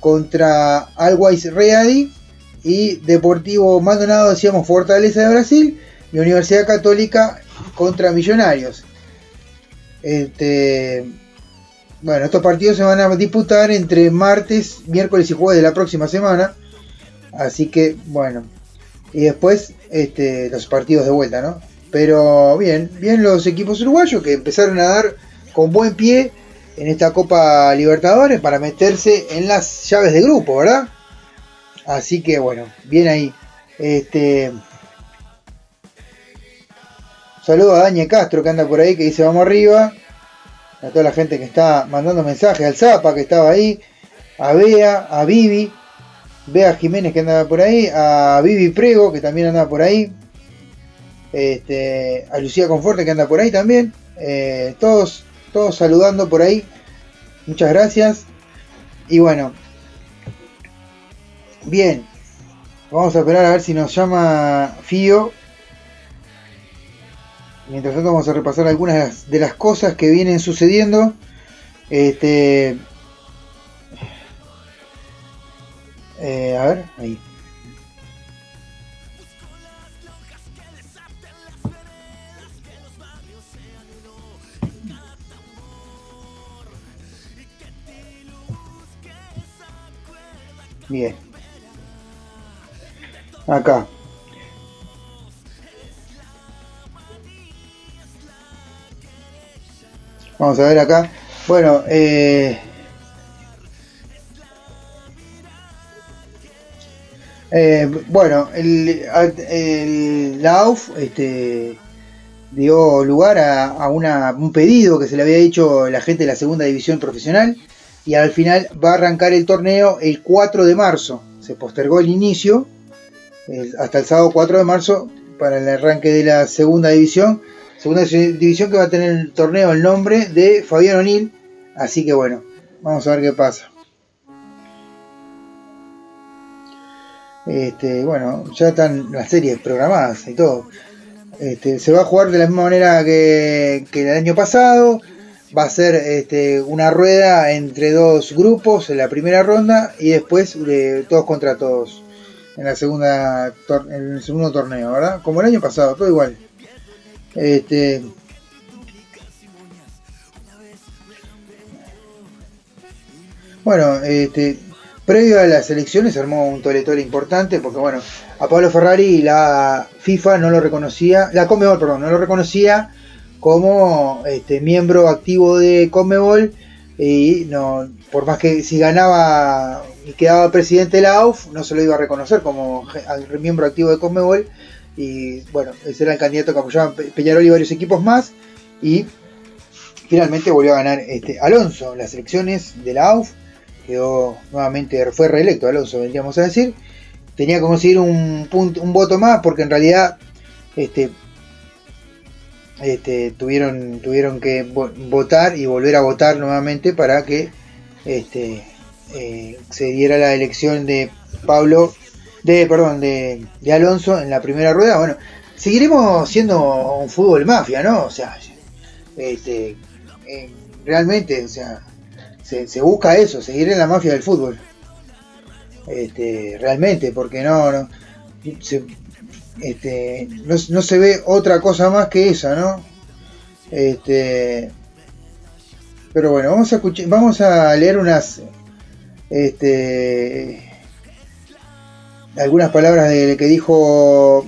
contra Always Ready y Deportivo Maldonado, decíamos Fortaleza de Brasil y Universidad Católica contra Millonarios. Este, bueno, estos partidos se van a disputar entre martes, miércoles y jueves de la próxima semana. Así que, bueno. Y después este, los partidos de vuelta, ¿no? Pero bien, bien los equipos uruguayos que empezaron a dar con buen pie en esta Copa Libertadores para meterse en las llaves de grupo, ¿verdad? Así que bueno, bien ahí. Este. Saludo a Dañe Castro que anda por ahí que dice vamos arriba. A toda la gente que está mandando mensajes, al Zapa que estaba ahí, a Bea, a Vivi, Bea Jiménez que andaba por ahí, a Vivi Prego que también anda por ahí, este, a Lucía Conforte que anda por ahí también, eh, todos, todos saludando por ahí, muchas gracias, y bueno, bien, vamos a esperar a ver si nos llama Fío, mientras tanto vamos a repasar algunas de las cosas que vienen sucediendo, este, Eh, a ver, ahí. Bien. Acá. Vamos a ver acá. Bueno, eh, Eh, bueno, el, la AUF este, dio lugar a, un pedido que se le había hecho la gente de la segunda división profesional y al final va a arrancar el torneo el 4 de marzo. Se postergó el inicio hasta el sábado 4 de marzo para el arranque de la segunda división. Segunda división que va a tener el torneo el nombre de Fabián O'Neill. Así que bueno, vamos a ver qué pasa. Este, bueno, ya están las series programadas y todo. Este, se va a jugar de la misma manera que, el año pasado. Va a ser este, una rueda entre dos grupos en la primera ronda y después todos contra todos en la segunda en el segundo torneo, ¿verdad? Como el año pasado, todo igual. Este, bueno, este, Previo a las elecciones armó un toletole importante porque bueno, a Pablo Ferrari la FIFA no lo reconocía, la Comebol, perdón, no lo reconocía como este, miembro activo de Comebol y no, por más que si ganaba y quedaba presidente de la AUF, no se lo iba a reconocer como miembro activo de Comebol y bueno, ese era el candidato que apoyaban Peñarol y varios equipos más y finalmente volvió a ganar este, Alonso las elecciones de la AUF quedó nuevamente, fue reelecto Alonso, vendríamos a decir. Tenía que conseguir un, punto, un voto más porque en realidad este, este, tuvieron, tuvieron que votar y volver a votar nuevamente para que este, eh, se diera la elección de Pablo, de, perdón, de, Alonso en la primera rueda. Bueno, seguiremos siendo un fútbol mafia, ¿no? O sea, este, eh, realmente, o sea, se, busca eso, seguir en la mafia del fútbol. Este, realmente, porque no, no, se, este, no, se ve otra cosa más que esa, ¿no? Este, pero bueno, vamos a escuchar, vamos a leer unas, este, algunas palabras de que dijo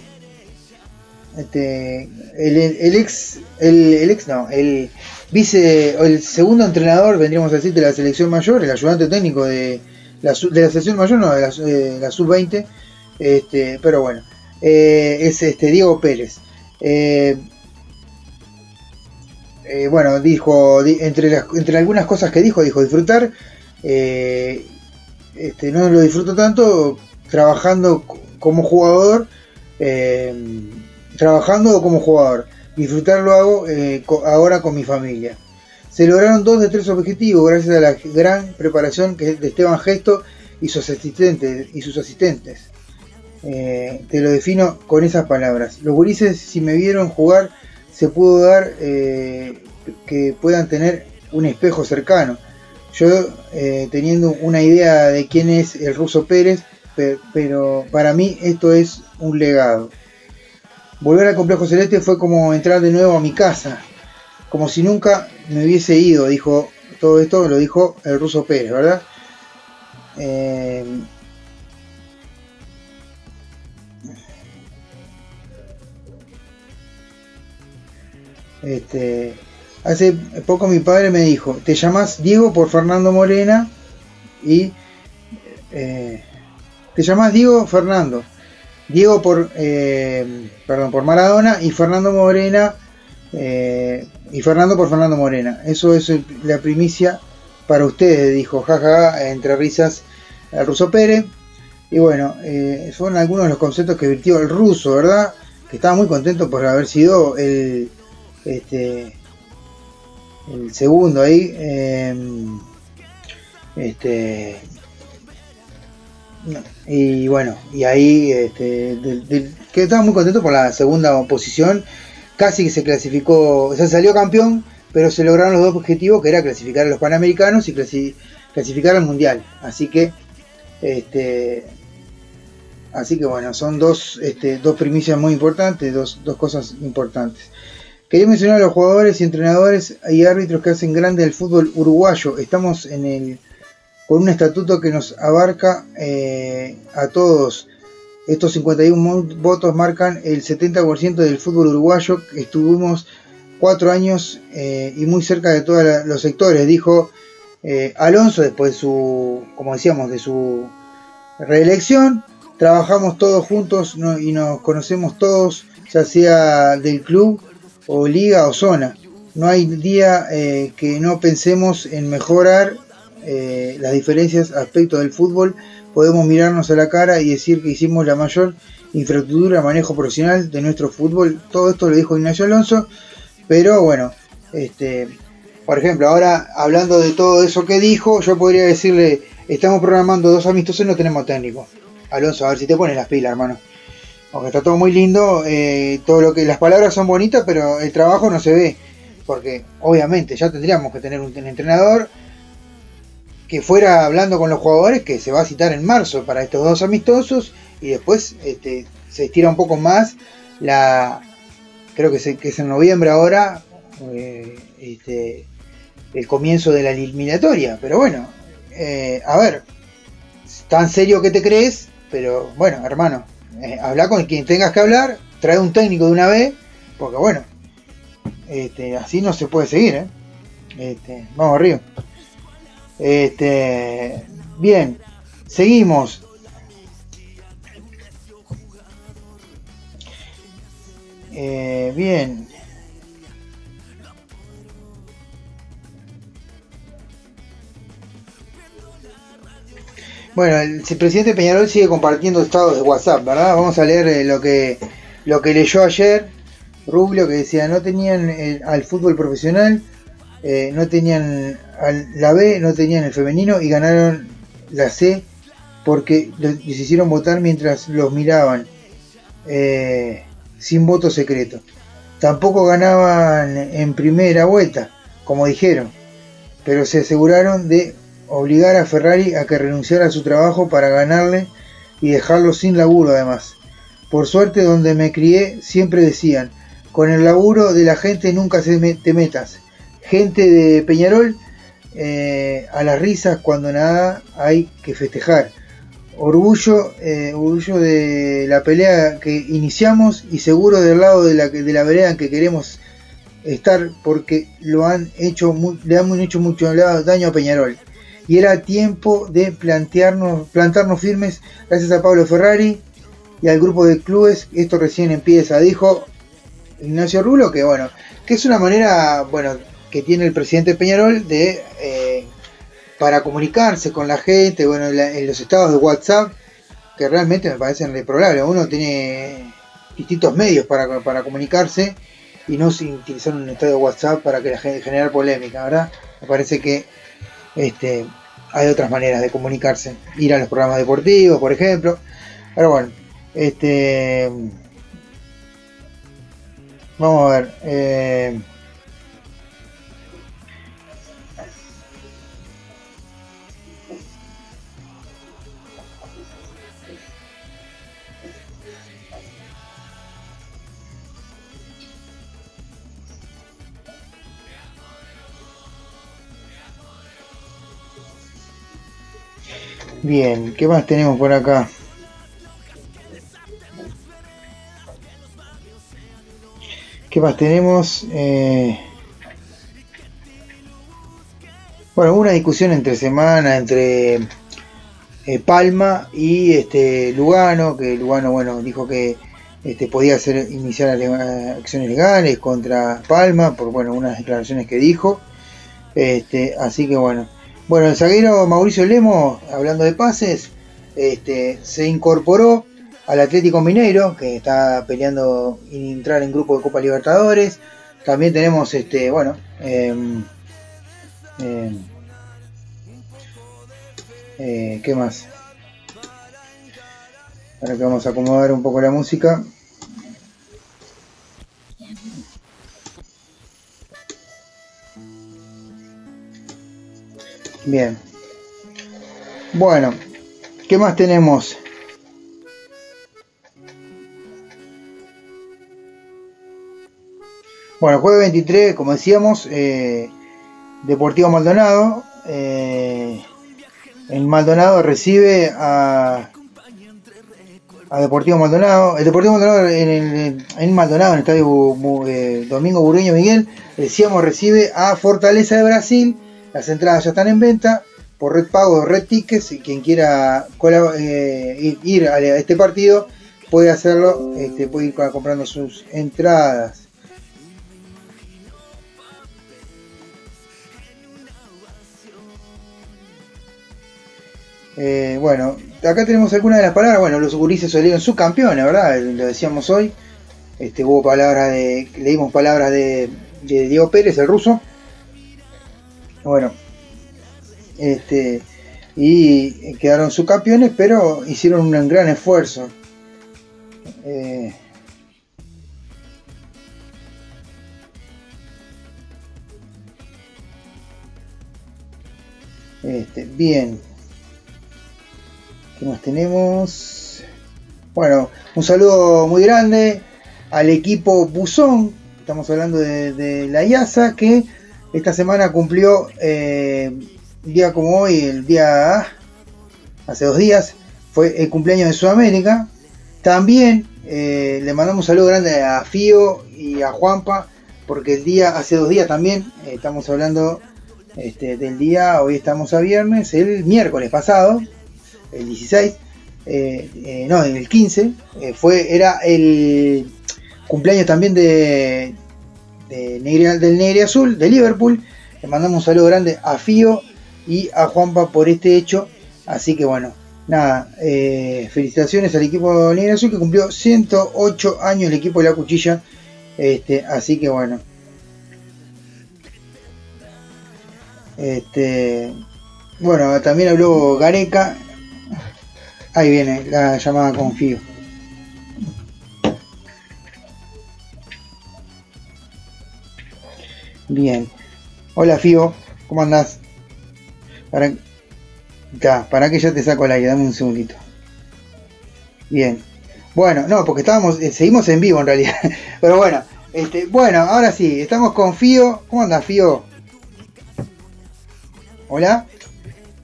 este, el, ex, el, ex, no, el vice, el segundo entrenador, vendríamos a decir, de la selección mayor, el ayudante técnico de la, de la selección mayor, no, de la, sub-20, este, pero bueno, eh, es este Diego Pérez. Eh, eh, bueno, dijo, entre, entre algunas cosas que dijo, dijo disfrutar. Este, no lo disfruto tanto trabajando como jugador, trabajando como jugador. Disfrutar lo hago ahora con mi familia. Se lograron dos de tres objetivos gracias a la gran preparación que de Esteban Gesto y sus asistentes. Y sus asistentes. te lo defino con esas palabras. Los gurises, si me vieron jugar, se pudo dar eh, que puedan tener un espejo cercano. Yo eh, teniendo una idea de quién es el ruso Pérez, pero para mí esto es un legado. Volver al complejo celeste fue como entrar de nuevo a mi casa, como si nunca me hubiese ido, dijo todo esto, lo dijo el ruso Pérez, ¿verdad? Eh, Este, hace poco mi padre me dijo, te llamas Diego por Fernando Morena y eh, te llamas Diego Fernando. Diego por, eh, perdón, por Maradona y Fernando Morena eh, y Fernando por Fernando Morena. Eso es la primicia para ustedes, dijo jaja, entre risas el ruso Pérez. Y bueno, son algunos de los conceptos que virtió el ruso, ¿verdad? Que estaba muy contento por haber sido el, este, el segundo ahí, em, este, y bueno, y ahí este, que estaba muy contento por la segunda posición, casi que se clasificó, o sea, salió campeón, pero se lograron los dos objetivos que era clasificar a los panamericanos y clasificar al mundial, así que este, así que bueno, son dos, este, dos primicias muy importantes, dos, dos cosas importantes. Quería mencionar a los jugadores y entrenadores y árbitros que hacen grande el fútbol uruguayo. Estamos en el, con un estatuto que nos abarca eh, a todos. Estos 51 votos marcan el 70% del fútbol uruguayo. Estuvimos cuatro años eh, y muy cerca de todos los sectores, dijo eh, Alonso después de su, como decíamos, de su reelección. Trabajamos todos juntos y nos conocemos todos, ya sea del club o liga o zona. No hay día eh, que no pensemos en mejorar eh, las diferencias aspectos del fútbol. Podemos mirarnos a la cara y decir que hicimos la mayor infraestructura, manejo profesional de nuestro fútbol. Todo esto lo dijo Ignacio Alonso. Pero bueno, este, por ejemplo, ahora hablando de todo eso que dijo, yo podría decirle, estamos programando dos amistosos y no tenemos técnico. Alonso, a ver si te pones las pilas, hermano. Porque está todo muy lindo, eh, todo lo que las palabras son bonitas, pero el trabajo no se ve. Porque obviamente ya tendríamos que tener un, entrenador que fuera hablando con los jugadores que se va a citar en marzo para estos dos amistosos y después este, se estira un poco más la creo que, es en noviembre ahora eh, este, el comienzo de la eliminatoria pero bueno eh, a ver tan serio que te crees pero bueno hermano eh, habla con quien tengas que hablar, trae un técnico de una vez, porque bueno, este, así no se puede seguir. Este, vamos arriba. Este, bien, seguimos. Eh, bien, Bueno, el presidente Peñarol sigue compartiendo estados de WhatsApp, ¿verdad? Vamos a leer eh, lo que, lo que leyó ayer Rubio, que decía, no tenían al fútbol profesional, eh, no tenían la B, no tenían el femenino y ganaron la C porque les hicieron votar mientras los miraban, eh, sin voto secreto. Tampoco ganaban en primera vuelta, como dijeron, pero se aseguraron de obligar a Ferrari a que renunciara a su trabajo para ganarle y dejarlo sin laburo además. Por suerte donde me crié siempre decían, con el laburo de la gente nunca se te metas. Gente de Peñarol eh, a las risas cuando nada hay que festejar. Orgullo, eh, orgullo de la pelea que iniciamos y seguro del lado de la, de la vereda en que queremos estar porque lo han hecho, le han hecho mucho daño a Peñarol y era tiempo de plantearnos, plantarnos firmes gracias a Pablo Ferrari y al grupo de clubes. Esto recién empieza, dijo Ignacio Rulo, que bueno, que es una manera, bueno, que tiene el presidente Peñarol de eh, para comunicarse con la gente, bueno, en, los estados de WhatsApp, que realmente me parecen reprobables. Uno tiene distintos medios para, para comunicarse y no sin utilizar un estado de WhatsApp para que la gente generar polémica, ¿verdad? Me parece que este, hay otras maneras de comunicarse. Ir a los programas deportivos, por ejemplo. Pero bueno, este. Vamos a ver. eh, Bien, ¿qué más tenemos por acá? ¿Qué más tenemos? Eh, bueno, hubo una discusión entre semana entre eh, Palma y este Lugano, que Lugano bueno dijo que este, podía hacer iniciar acciones legales contra Palma por bueno unas declaraciones que dijo. Este, así que bueno. Bueno, el zaguero Mauricio Lemo, hablando de pases, este, se incorporó al Atlético Mineiro, que está peleando entrar en grupo de Copa Libertadores. También tenemos, este, bueno, em, em, eh, ¿qué más? Ahora que vamos a acomodar un poco la música. Bien. Bueno, ¿qué más tenemos? Bueno, jueves 23, como decíamos, eh, Deportivo Maldonado. eh, el Maldonado recibe a, Deportivo Maldonado. El Deportivo Maldonado en, el, en Maldonado, en el estadio eh, Domingo Burgueño Miguel, decíamos, recibe a Fortaleza de Brasil. Las entradas ya están en venta por Red Pago o Red Tickets. Y quien quiera eh, ir- a este partido puede hacerlo, este, puede ir comprando sus entradas. Eh, bueno, acá tenemos algunas de las palabras. Bueno, los gurises salieron subcampeones, ¿verdad? Lo decíamos hoy. Este, hubo palabras de. Leímos palabras de Diego Pérez, el ruso. Bueno. Este. Y quedaron subcampeones, pero hicieron un gran esfuerzo. Eh, este, bien. ¿Qué más tenemos? Bueno, un saludo muy grande al equipo Buzón. Estamos hablando de, de la IASA que esta semana cumplió eh, día como hoy, el día hace dos días, fue el cumpleaños de Sudamérica. También eh, le mandamos un saludo grande a Fío y a Juanpa, porque el día, hace dos días también, eh, estamos hablando este, del día, hoy estamos a viernes, el miércoles pasado, el 16, eh, no, el 15, eh, fue, era el cumpleaños también de, de Negre- del Negre Azul, de Liverpool. Le mandamos un saludo grande a Fío y a Juanpa por este hecho. Así que bueno, nada, eh, felicitaciones al equipo Negre Azul que cumplió 108 años el equipo de la cuchilla. Este, así que bueno. Este, bueno, también habló Gareca. Ahí viene la llamada con Fío. Bien. Hola Fío, ¿cómo andás? Para, ya, para que ya te saco el aire, dame un segundito. Bien. Bueno, no, porque estábamos, eh, seguimos en vivo en realidad. Pero bueno, este, bueno, ahora sí, estamos con Fío. ¿Cómo andás, Fío? Hola.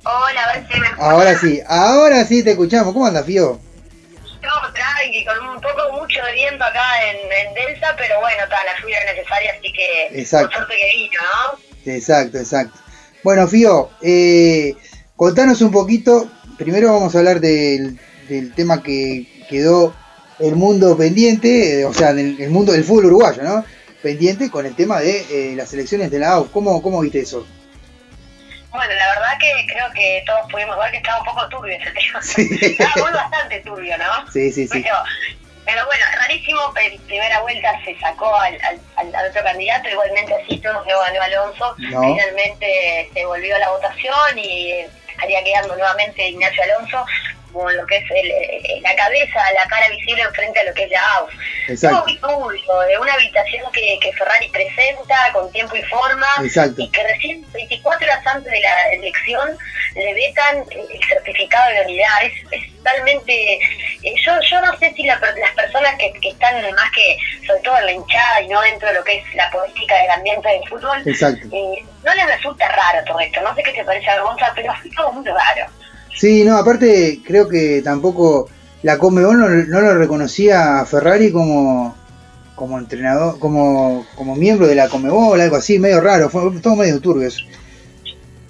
Hola, a ver si me escuchas. Ahora sí, ahora sí te escuchamos. ¿Cómo andas, Fío? Viento acá en, en Delta, pero bueno, está, la lluvia es necesaria, así que Exacto. por suerte que vino, ¿no? Exacto, exacto. Bueno, Fío, eh, contanos un poquito. Primero vamos a hablar del, del tema que quedó el mundo pendiente, eh, o sea, el, el mundo del fútbol uruguayo, ¿no? Pendiente con el tema de eh, las elecciones de la AUF. ¿Cómo, ¿Cómo viste eso? Bueno, la verdad que creo que todos pudimos ver que estaba un poco turbio ese tema. Sí. Estaba muy bastante turbio, ¿no? Sí, sí, sí. Pero, pero bueno, rarísimo, en primera vuelta se sacó al, al, otro candidato, igualmente así todo que ganó Alonso, No. finalmente se volvió la votación y estaría quedando nuevamente Ignacio Alonso como lo que es el, la cabeza, la cara visible frente a lo que es la AUF. Exacto. Todo de una habitación que, que Ferrari presenta con tiempo y forma Exacto. y que recién 24 horas antes de la elección le vetan el certificado de unidad. Es, es totalmente... eh, yo, yo no sé si la las personas que, que están más que, sobre todo en la hinchada y no dentro de lo que es la política del ambiente del fútbol, eh, no les resulta raro todo esto. No sé qué te parece a Gonza, pero es todo muy raro. Sí, no, aparte creo que tampoco la Conmebol no, no lo reconocía a Ferrari como como entrenador, como como miembro de la Conmebol, algo así, medio raro, fue todo medio turbio eso.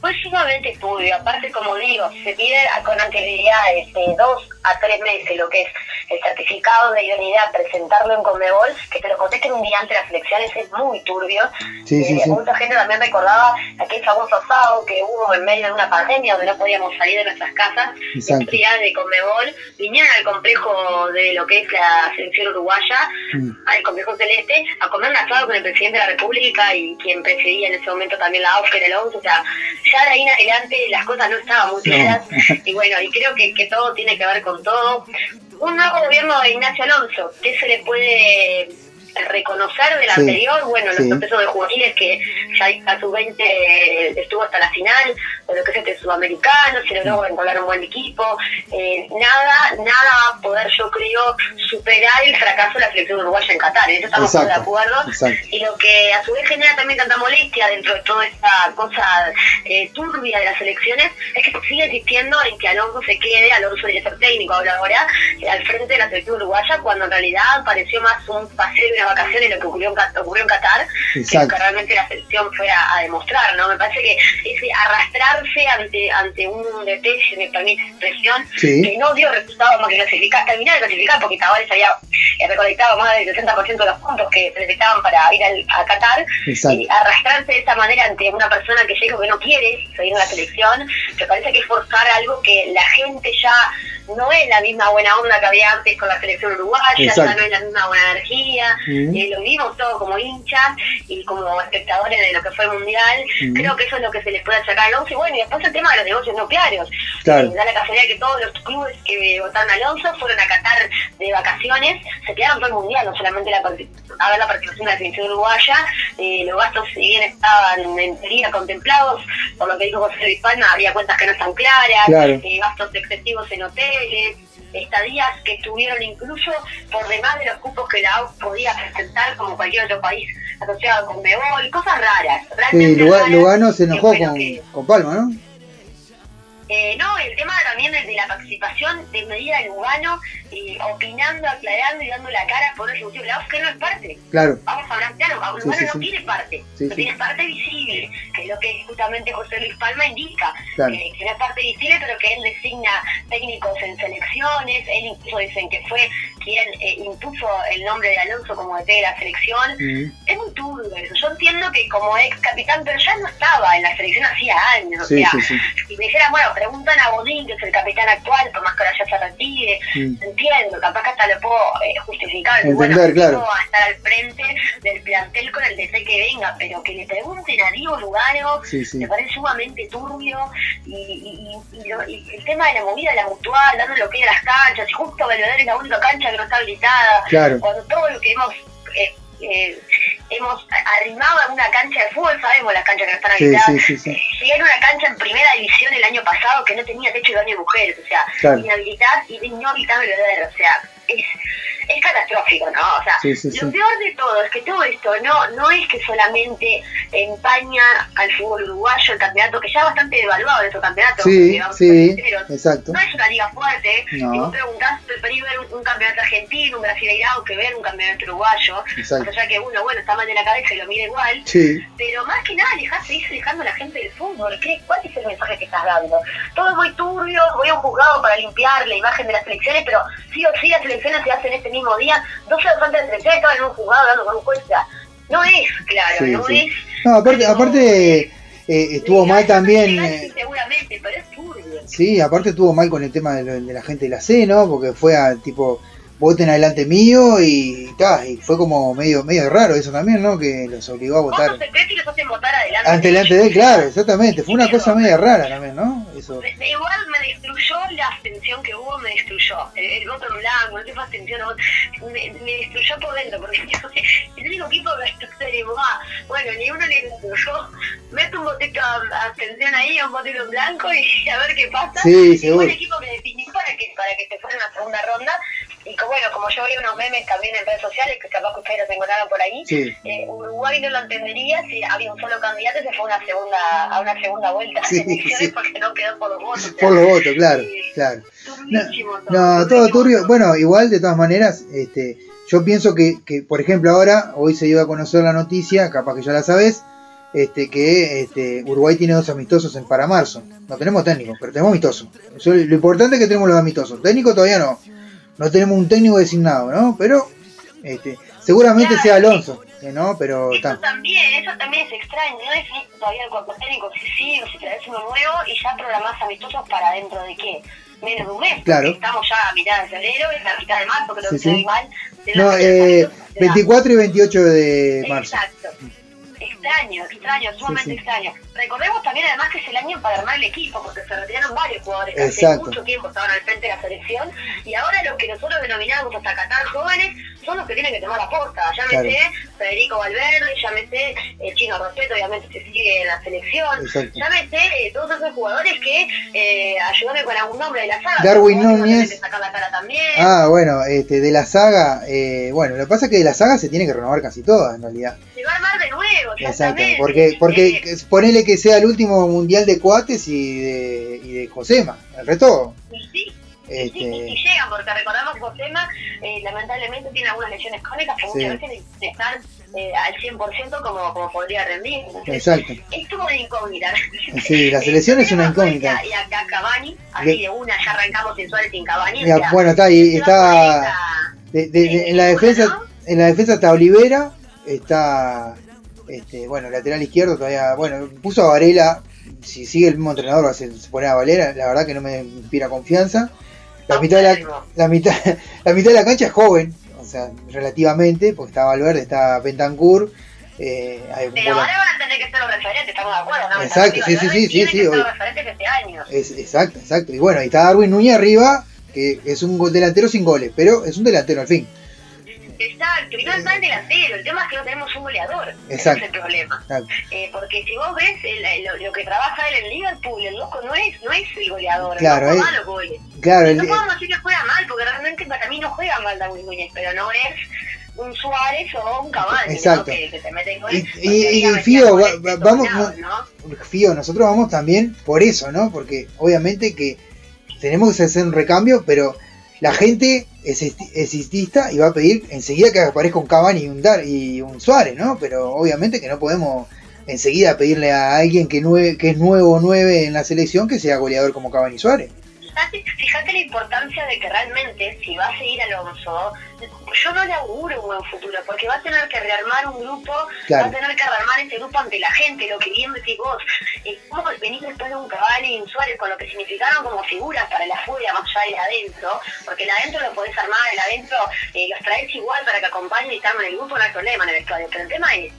Fue sumamente estudio, aparte como digo, se pide con anterioridad de dos a tres meses lo que es el certificado de idoneidad, presentarlo en Conmebol, que te lo contesten un día antes de las elecciones es muy turbio. Sí, sí, Eh, sí. Mucha gente también recordaba aquel famoso asado que hubo en medio de una pandemia donde no podíamos salir de nuestras casas. Exacto. De Conmebol vinieron al complejo de lo que es la selección uruguaya, Mm. al complejo celeste, a comer un asado con el presidente de la República y quien presidía en ese momento también la era el ONU. O sea, ya de ahí en adelante las cosas no estaban muy No. claras. Y bueno, y creo que, que todo tiene que ver con todo. Un nuevo gobierno de Ignacio Alonso, ¿qué se le puede reconocer del Sí, anterior? Bueno, los sí. procesos de juveniles que ya a su 20 estuvo hasta la final, de lo que es este sudamericano, se logró encontrar un buen equipo. Eh, nada, nada va a poder, yo creo, superar el fracaso de la selección uruguaya en Qatar. En eso estamos todos de Exacto, acuerdo. exacto. Y lo que a su vez genera también tanta molestia dentro de toda esta cosa eh, turbia de las elecciones es que sigue insistiendo en que Alonso se quede, Alonso director técnico ahora ahora, eh, al frente de la selección uruguaya, cuando en realidad pareció más un paseo una vacación lo que ocurrió en, ocurrió en Qatar, que lo que realmente la selección fue a, demostrar, ¿no? Me parece que ese arrastrarse ante, ante un DT, si me permite expresión, Sí. que no dio resultado más que clasificar, terminar de clasificar porque Tavares había eh, recolectado más del 60% de los puntos que necesitaban para ir al- a Qatar Exacto. y arrastrarse de esa manera ante una persona que llega que no quiere seguir en la selección, me parece que es forzar algo que la gente ya no es la misma buena onda que había antes con la selección uruguaya, ya no es la misma buena energía, eh, lo vimos todos como hinchas y como espectadores de lo que fue el Mundial, creo que eso es lo que se les puede sacar al once y bueno, y después el tema de los negocios nucleares. Claro. Eh, da la casualidad que todos los clubes que votaron a Alonso fueron a Qatar de vacaciones, se quedaron todo el mundial, no solamente la, a ver la participación de la selección uruguaya. Eh, los gastos, si bien estaban en teoría contemplados, por lo que dijo José Luis Palma, había cuentas que no están claras, Claro. eh, gastos excesivos en hoteles, estadías que estuvieron incluso por demás de los cupos que la AUF podía presentar como cualquier otro país asociado con Mebol, cosas raras. Sí, realmente Luga- raras, Lugano se enojó con, que- con Palma, ¿no? Eh, no, el tema también es de la participación de medida de Lugano, eh, opinando, aclarando y dando la cara por ese motivo. La OSCE no es parte. Claro. Vamos a hablar claro, Lugano sí, no tiene parte, Sí, no tiene parte visible, que es lo que justamente José Luis Palma indica, Claro. eh, que no es parte visible, pero que él designa técnicos en selecciones, él incluso dicen que fue quien eh, impuso el nombre de Alonso como DT de la selección. Es muy turbio eso. Yo entiendo que como ex capitán, pero ya no estaba en la selección hacía años. Sí, o sea, sí, sí. si me dijeran, bueno, preguntan a Bodín, que es el capitán actual, por más que ahora ya se retire, Mm. entiendo, capaz que hasta lo puedo eh, justificar. Entender, bueno, claro. no va a estar al frente del plantel con el DT que venga, pero que le pregunten a Diego Lugano, Sí, sí. me parece sumamente turbio, y, y- y- y lo- y el tema de la movida de la mutual, dando lo que es las canchas, y justo Belvedere es la única cancha que no está habilitada, Claro. cuando todo lo que hemos... eh, eh, hemos arrimado a una cancha de fútbol, sabemos las canchas que están Sí, habilitadas. sí, sí, sí. Llegué a una cancha en primera división el año pasado que no tenía techo de baño de mujeres, o sea, Claro. y no habilitar Belvedere, o sea, es catastrófico, ¿no? O sea, Sí, sí, lo sí. peor de todo es que todo esto no, no es que solamente empaña al fútbol uruguayo el campeonato, que ya bastante devaluado nuestro campeonato, Sí, sí, exacto. no es una liga fuerte. No. Si vos preguntás, preferís ver un, un campeonato argentino, un brasileirado, que ver un campeonato uruguayo. Exacto. O sea que uno, bueno, está mal de la cabeza y lo mira igual. Sí, Pero más que nada, dejás seguir dejando a la gente del fútbol. ¿Qué, ¿Cuál es el mensaje que estás dando? Todo es muy turbio, voy a un juzgado para limpiar la imagen de las elecciones, pero sí o sí las elecciones se hacen este mismo día, dos elefantes de selección estaban en un juzgado hablando con un juez. No es claro, Sí, no sí. es. No, aparte, aparte eh, estuvo mal también. Eh, sí, seguramente, pero es turbio. Sí, aparte estuvo mal con el tema de, lo- de la gente de la C, ¿no? Porque fue a tipo, voten adelante mío y, ta, y fue como medio medio raro eso también, ¿no? Que los obligó a votar Votos secretos y los hacen votar adelante. ante delante de él, claro, exactamente. Fue una cosa media rara también, ¿no? Eso. Igual me destruyó la abstención que hubo, me destruyó. El, el voto en blanco, el tipo de abstención, me, me destruyó por dentro, porque yo, el único equipo que ah, bueno, ni uno ni el otro. Yo meto un botito de abstención ahí, un botito en blanco y a ver qué pasa. Sí, y fue seguro. el equipo que definió para que, para que se fuera a una segunda ronda. Y como, bueno, como yo vi unos memes también en redes sociales, que capaz que ustedes los encontraron por ahí, Sí. eh, Uruguay no lo entendería si había un solo candidato y se fue a una segunda, a una segunda vuelta Sí, sí. porque no quedó por los votos. Por los votos, claro, claro. turbísimo todo, No, todo turbio. Bueno, igual de todas maneras, este, yo pienso que, que, por ejemplo, ahora, hoy se dio a conocer la noticia, capaz que ya la sabes, este, que este, Uruguay tiene dos amistosos en para marzo. No tenemos técnicos, pero tenemos amistosos. Eso, lo importante es que tenemos los amistosos. Técnico todavía no. No tenemos un técnico designado, ¿no? Pero este, seguramente Claro, sea Alonso, eh, ¿no? Pero Eso también, eso también es extraño, no definiste todavía el cuerpo técnico, si sí o si traes uno nuevo y ya programás amistosos para dentro de qué, menos de un mes. Claro. Estamos ya a mitad de febrero, es la mitad de marzo, creo Sí, que sí. de No, eh, amistosos, o sea, 24 y 28 de marzo. Exacto. Extraño, extraño, sumamente sí. extraño. Recordemos también además que es el año para armar el equipo, porque se retiraron varios jugadores que hace mucho tiempo estaban al frente de la selección, y ahora los que nosotros denominamos hasta Qatar jóvenes son los que tienen que tomar la posta. Llámese Claro. Federico Valverde, llámese el Chino Respeto, obviamente se sigue en la selección, Exacto. llámese eh, todos esos jugadores que, eh, ayúdame con algún nombre de la saga, Darwin Núñez. Ah, bueno, este, de la saga, eh, bueno, lo que pasa es que de la saga se tiene que renovar casi todas en realidad. Nuevo, Exacto, porque, porque Eh, es- ponele que sea el último mundial de cuates y de, y de Josema, el resto. y sí, Sí, Este, y llegan, porque recordamos que Josema eh, lamentablemente tiene algunas lesiones crónicas que Sí. muchas veces de estar eh, al 100% como, como podría rendir. Entonces, exacto. Es como una incógnita. Sí, la selección es una incógnita. Y acá Cavani, así de una, ya arrancamos sin Suárez sin Cavani. Ya, o sea, bueno, está va está con esa- de- de- de- en la defensa, en la defensa está Olivera, está este, bueno, lateral izquierdo todavía, bueno, puso a Varela, si sigue el mismo entrenador va a ser- se pone a Valera, la verdad que no me inspira confianza. La mitad de la, la mitad, la mitad de la cancha es joven, o sea, relativamente, porque está Valverde, está Bentancur, eh, hay Pero ahora van a tener que ser los referentes, estamos de acuerdo, ¿no? Exacto, sí, sí, sí, sí, sí, los referentes este año. Es, exacto, exacto. Y bueno, ahí está Darwin Núñez arriba, que es un delantero sin goles, pero es un delantero al fin. Exacto, y no está el delantero, el tema es que no tenemos un goleador. Ese Exacto. es el problema. Eh, porque si vos ves el- lo, lo que trabaja él en Liverpool, el loco no es, no es el goleador, Claro, el es- malo goles. Claro, el- no podemos decir que juega mal, porque realmente para mí no juega mal Darwin Núñez, pero no es un Suárez o un Cavani, Exacto. ¿no? que, que te meten Y- goles. y- y- Fío, va- va- vamos- ¿no? Fío, nosotros vamos también por eso, ¿no? Porque obviamente que tenemos que hacer un recambio, pero la gente es existista y va a pedir enseguida que aparezca un Cavani y un, Dar y un Suárez, ¿no? Pero obviamente que no podemos enseguida pedirle a alguien que, nue- que es nuevo 9 en la selección que sea goleador como Cavani y Suárez. Fíjate la importancia de que realmente, si va a seguir Alonso, yo no le auguro un buen futuro, porque va a tener que rearmar un grupo, Claro. va a tener que rearmar ese grupo ante la gente, lo que bien decís vos. ¿Cómo venís después de un Cavani y un Suárez con lo que significaron como figuras para el afuera, más allá del adentro? Porque el adentro lo podés armar, el adentro eh, los traes igual para que acompañen y estén en el grupo, no hay problema en el vestuario. Pero el tema es,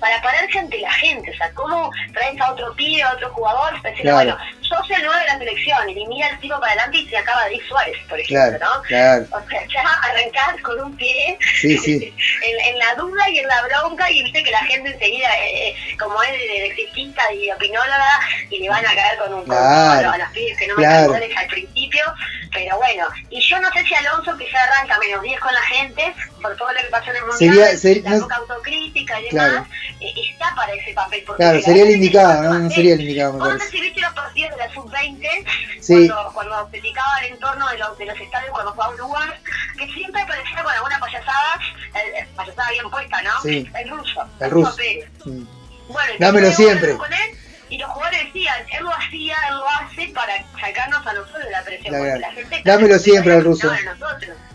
para pararse ante la gente, o sea, ¿cómo traes a otro pibe, a otro jugador? Decirle, Claro. bueno, el 9 de la selección y mira el tiro para adelante y se acaba de ir Suárez, por ejemplo, Claro, ¿no? claro. O sea, ya arrancás con un pie Sí, sí. en, en la duda y en la bronca y viste que la gente enseguida, eh, eh, como es de, exitista y opinóloga, y le van a caer con un Claro, a los pibes que no me al principio, pero bueno, y yo no sé si Alonso que ya arranca menos 10 con la gente, por todo lo que pasó en el Mundial, Sería- ser- la no- poca autocrítica y demás, eh, está para ese papel. Porque Claro, la sería el indicado, ¿no? No sería el indicado, me parece. viste los partidos de la sub-20, Sí. cuando, cuando criticaba el entorno de los, de los estadios cuando jugaba Uruguay, que siempre aparecía con alguna payasada, eh, eh, payasada bien puesta, ¿no? Sí. El ruso. El ruso. Mm. Bueno, Dámelo siempre. Con él, y los jugadores decían, él lo hacía, él lo hace para sacarnos a nosotros de la presión. La la gente Dámelo siempre al ruso.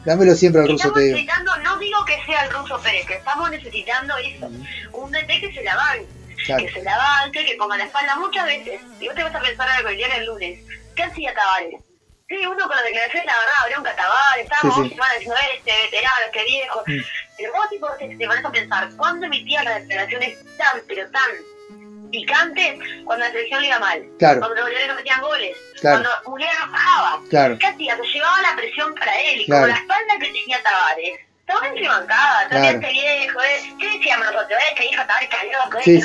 Dámelo siempre al ruso, te digo. no digo que sea el ruso Pérez, que estamos necesitando eso, un DT que se la banque, Claro. que se la banque, que ponga la espalda muchas veces. Y vos te vas a pensar algo el día del lunes, ¿qué hacía Tavares? Sí, uno con la declaración, la verdad, habría un Tavares, estábamos Sí, sí. semanas diciendo, este veterano, este viejo. Mm. Pero vos tipo, te, te pones a pensar, ¿cuándo emitía las declaraciones tan, pero tan picantes cuando la selección le iba mal? Claro. Cuando los goleadores no metían goles, Claro. cuando Julián no bajaba. Claro. ¿Qué hacía? Se llevaba la presión para él y con la espalda que tenía Tavares. Se bancaba, también Claro. este viejo, ¿eh? ¿Qué decíamos nosotros? ¿Eh? Que dijo Tavares está loco, ¿eh? Sí, que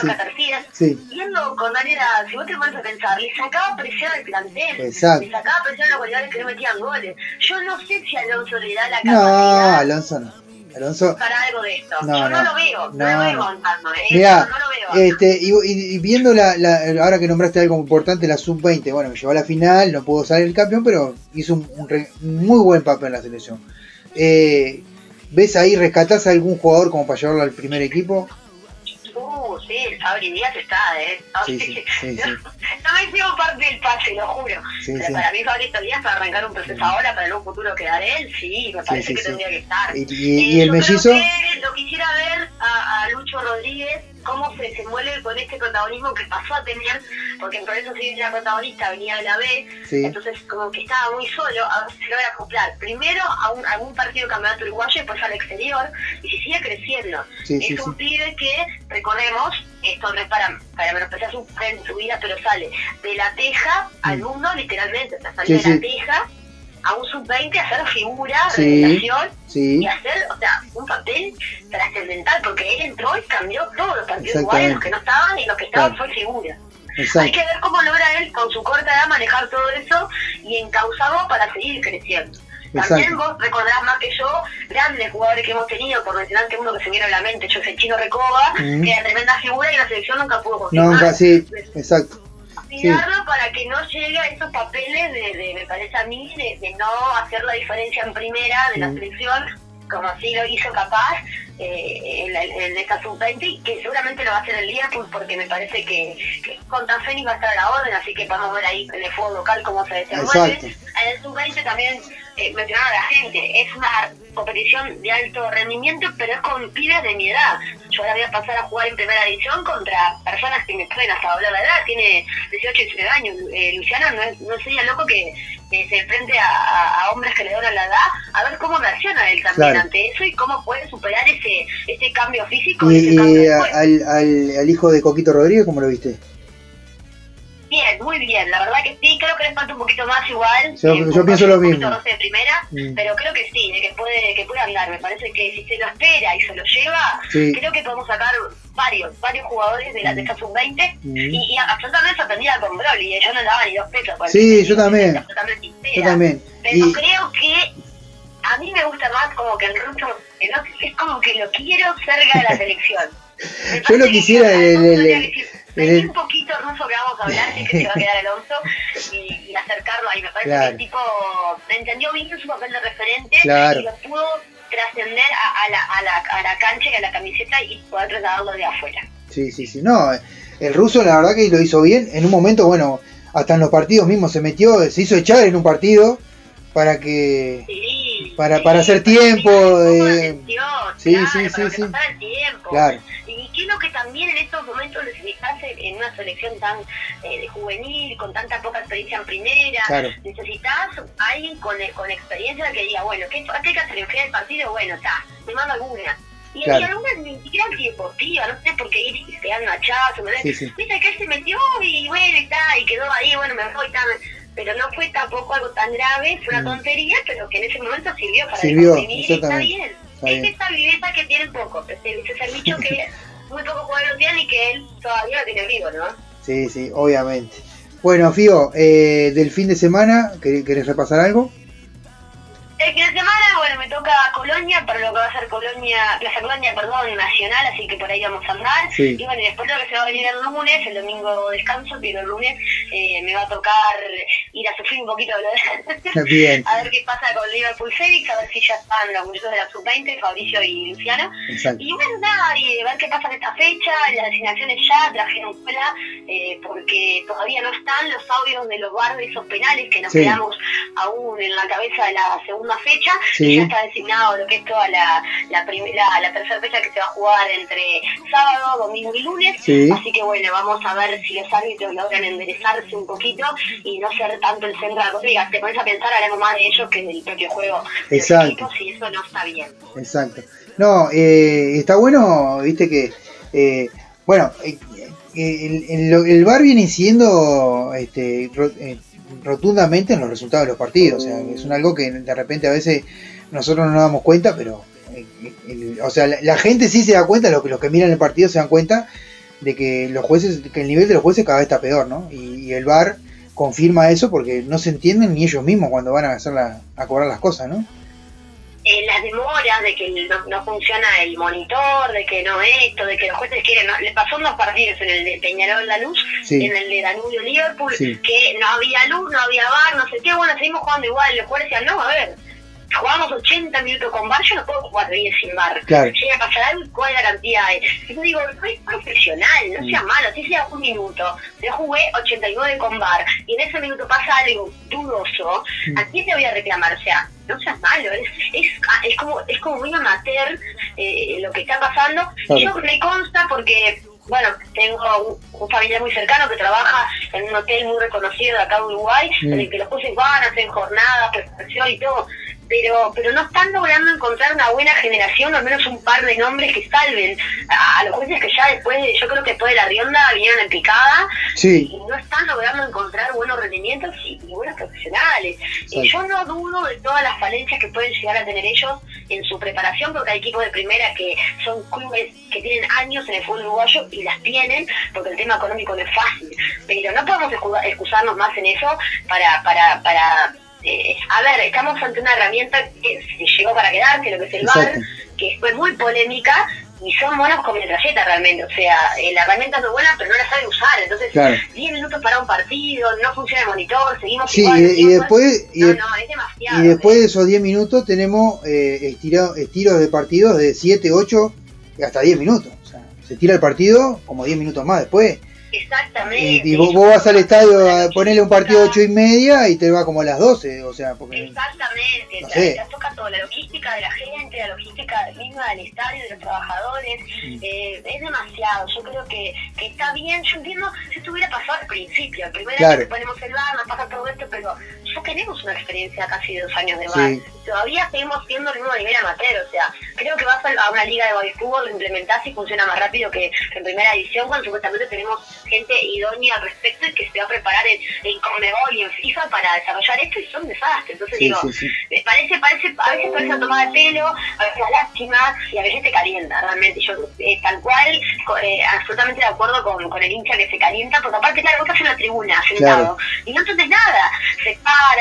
sí. no. Y él no, con Daniela, si vos te pones a pensar, le sacaba presión al plantel. Exacto. Le sacaba presión a los goleadores que no metían goles. Yo no sé si Alonso le da la No, capacidad Alonso no. Alonso. para algo de esto. No, Yo no, no. lo veo, no, No, lo veo no. avanzando, ¿eh? Mirá, no, no lo veo avanzando. este, y, viendo la, la- ahora que nombraste algo importante, la sub-20, bueno, me llevó a la final, no pudo salir el campeón, pero hizo un, un re- un muy buen papel en la selección. Eh, ¿Ves ahí, rescatás a algún jugador como para llevarlo al primer equipo? Uh, sí, Fabri Díaz está, ¿eh? Sí, sí, sí, sí. También sigo parte del pase, lo juro. Pero para mí Fabricio Díaz para arrancar un proceso ahora, para un futuro quedar él, sí, me parece que tendría que estar. ¿Y, y- Eh, y el mellizo? que lo quisiera ver a, a Lucho Rodríguez, cómo se desenvuelve con este protagonismo que pasó a tener, porque en Progreso Civil era protagonista, venía de la B, Sí. entonces como que estaba muy solo, a ver si se logra acoplar primero a un, a algún partido de campeonato uruguayo y después al exterior, y si sigue creciendo. Sí, es sí, un pibe que, recordemos, esto no es para, para menospreciar su, su vida, pero sale de la teja al Mm. mundo, literalmente, o sea, salió de la teja a un sub-20 a hacer figura, Sí. revelación, Sí, y hacer, o sea, un papel trascendental, porque él entró y cambió todos los partidos iguales, los que no estaban y los que estaban Claro. fue figura. Hay exacto. que ver cómo logra él con su corta edad manejar todo eso y encauzarlo para seguir creciendo. También vos recordarás más que yo grandes jugadores que hemos tenido, por mencionar que uno que se viene a la mente, yo soy Chino Recoba, que era tremenda figura y la selección nunca pudo confirmar. Nunca, sí, exacto. Cuidarlo para que no llegue a esos papeles de, de, me parece a mí, de, de no hacer la diferencia en primera de la selección, como así lo hizo capaz eh, en, la- en esta sub-20, y que seguramente lo va a hacer el Liverpool, porque me parece que, que con Fénix va a estar a la orden, así que vamos a ver ahí en el fútbol local cómo se desenvuelve. En el sub-20 también eh, mencionaba a la gente, es una competición de alto rendimiento, pero es con pibes de mi edad. Yo ahora voy a pasar a jugar en primera división contra personas que me pueden hasta hablar la edad, tiene 18 y 19 años. Eh, Luciano no, es, no sería loco que, se enfrente a, a- a hombres que le donan la edad, a ver cómo reacciona él también Claro. ante eso y cómo puede superar ese, ese cambio físico y, ese Y, cambio y de a- juego. al, al, al hijo de Coquito Rodríguez, ¿cómo lo viste? Bien, muy bien, la verdad que sí, creo que le falta un poquito más igual. Yo- eh, yo pienso lo poquito mismo. roce de primera, Mm. pero creo que sí, de que puede, que puede andar. Me parece que si se lo espera y se lo lleva, Sí. creo que podemos sacar varios, varios jugadores de la de esta sub-20 Mm. y, y absolutamente sorprendida con Broly, eh, yo no daba ni dos pesos. por el Sí, yo también. sincera. Yo también. Pero Y, creo que a mí me gusta más como que el ruso, que no- es como que lo quiero cerca de la selección. Yo lo quisiera el- el- el- que el- "Vení un poquito ruso que vamos a hablar, que se va a quedar Alonso, y, y acercarlo ahí. Me parece Claro. que el tipo entendió bien su papel de referente Claro. y lo pudo trascender a, a la, a, la, a la cancha y a la camiseta y poder trasladarlo de afuera. sí, sí, sí. No, el ruso la verdad que lo hizo bien. En un momento, bueno, hasta en los partidos mismos se metió, se hizo echar en un partido para que... Sí, Para- sí, para hacer tiempo, eh, atención, sí, claro, sí, para sí, sí. pasara el tiempo. Claro. Y qué es lo que también en estos momentos necesitas en una selección tan eh, de juvenil, con tanta poca experiencia en primera. Claro. Necesitas alguien con, con experiencia que diga, bueno, ¿qué, qué hay que hacer del partido? Bueno, está, te mando alguna. Y, Claro. algunas ni siquiera antideportivas, no sé por qué ir y dan un hachazo, ¿me? Sí, sí. Viste que él se metió y bueno, y está, y quedó ahí, bueno, me voy, está. Pero no fue tampoco algo tan grave, fue una Mm. tontería, pero que en ese momento sirvió para Sirvió, y está bien. Está es bien. esa viveza que tienen poco, ese, ese servicio que muy pocos jugadores tienen y que él todavía lo tiene vivo, ¿no? Sí, sí, obviamente. Bueno, Fío, eh, del fin de semana, ¿querés, querés repasar algo? El fin de semana, bueno, me toca Colonia, para lo que va a ser Colonia, Plaza Colonia, perdón, nacional, así que por ahí vamos a andar. Sí. Y bueno, y después lo que se va a venir el lunes, el domingo descanso, pero el lunes eh, me va a tocar ir a sufrir un poquito de. Bien, a ver qué pasa con Liverpool Félix, a ver si ya están los muchachos de la sub-20, Fabricio y Luciano. exacto. Y bueno, nada, y ver qué pasa en esta fecha, las designaciones ya trajeron cola, eh, porque todavía no están los audios de los bar de esos penales que nos Sí. quedamos aún en la cabeza de la segunda fecha, Sí. y ya está designado lo que es toda la, la, primera, la tercera fecha que se va a jugar entre sábado, domingo y lunes. Sí. Así que bueno, vamos a ver si los árbitros logran enderezarse un poquito y no ser tanto el centro de la cosa. Y te pones a pensar, haremos más de ellos que del propio juego de los Exacto. equipos y eso no está bien. Exacto. No, eh, está bueno, viste que, eh, bueno, eh, eh, el, el, el VAR viene incidiendo este, eh, rotundamente en los resultados de los partidos. O sea, es un algo que de repente a veces nosotros no nos damos cuenta, pero, eh, el- o sea, la, la gente sí se da cuenta, los que, los que miran el partido se dan cuenta de que los jueces, que el nivel de los jueces cada vez está peor, ¿no? Y, y el VAR confirma eso porque no se entienden ni ellos mismos cuando van a hacer la, a cobrar las cosas, ¿no? Eh, las demoras, de que no, no funciona el monitor, de que no esto, de que los jueces quieren. no- le pasó en dos partidos, en el de Peñarol La Luz Sí. en el de Danubio Liverpool, Sí. que no había luz, no había bar, no sé qué. Bueno, seguimos jugando igual. Los jugadores decían, no, a ver, jugamos 80 minutos con bar, yo no puedo jugar 10 sin bar. Claro. Llega a pasar algo y cuál garantía hay. Y yo digo, no es profesional, no Mm. sea malo, así sea un minuto. Yo jugué 89 con bar y en ese minuto pasa algo dudoso, Mm. ¿a quién te voy a reclamar? O sea, no seas malo, es, es, es como es como muy amateur eh, lo que está pasando. Claro. Y yo me consta porque, bueno, tengo un, familiar muy cercano que trabaja en un hotel muy reconocido de acá de Uruguay, Mm. en el que los jueces van, hacen jornadas, prestación y todo. Pero, pero no están logrando encontrar una buena generación, o al menos un par de nombres que salven a, a los jueces que ya después, de- yo creo que después de la rionda vinieron en picada Sí. y no están logrando encontrar buenos rendimientos y, y buenos profesionales. Y yo no dudo de todas las falencias que pueden llegar a tener ellos en su preparación, porque hay equipos de primera que son clubes que tienen años en el fútbol uruguayo y las tienen, porque el tema económico no es fácil. Pero no podemos excu- excusarnos más en eso para... para, para eh, a ver, estamos ante una herramienta que se llegó para quedarse, lo que es el VAR, Exacto. que fue muy polémica y son buenos con metralleta realmente. O sea, eh, la herramienta es muy buena, pero no la saben usar. Entonces, Claro. 10 minutos para un partido, no funciona el monitor, seguimos Sí, igual, y, después, y, no, de- no, es demasiado. y después de esos 10 minutos tenemos eh, estira- estiros de partidos de 7, 8 y hasta 10 minutos. O sea, se tira el partido como 10 minutos más después. Exactamente. Y, y vos, vos vas al estadio a ponerle un partido de 8 y media y te va como a las 12. O sea, porque. Exactamente, No la- sé. la toca todo, la logística de la gente, la logística misma del estadio, de los trabajadores, eh, es demasiado, yo creo que, que está bien, yo entiendo si esto hubiera pasado al principio, el primer Claro. año que ponemos el bar, nos pasa todo esto, pero ya tenemos una experiencia casi de dos años de Sí. todavía seguimos siendo el mismo nivel amateur, o sea, creo que vas a una liga de voleibol, lo implementás y funciona más rápido que en primera edición, cuando supuestamente tenemos gente idónea al respecto y que se va a preparar en, en Conmebol y en FIFA para desarrollar esto y son desastres, entonces Sí, digo, sí, sí. me parece, parece, a veces parece una tomada de pelo, a veces lástima y a veces te calienta, realmente. Yo, eh, tal cual, eh, absolutamente de acuerdo con, con el hincha que se calienta, porque aparte, claro, vos estás en la tribuna, sentado, y no entendés nada. Se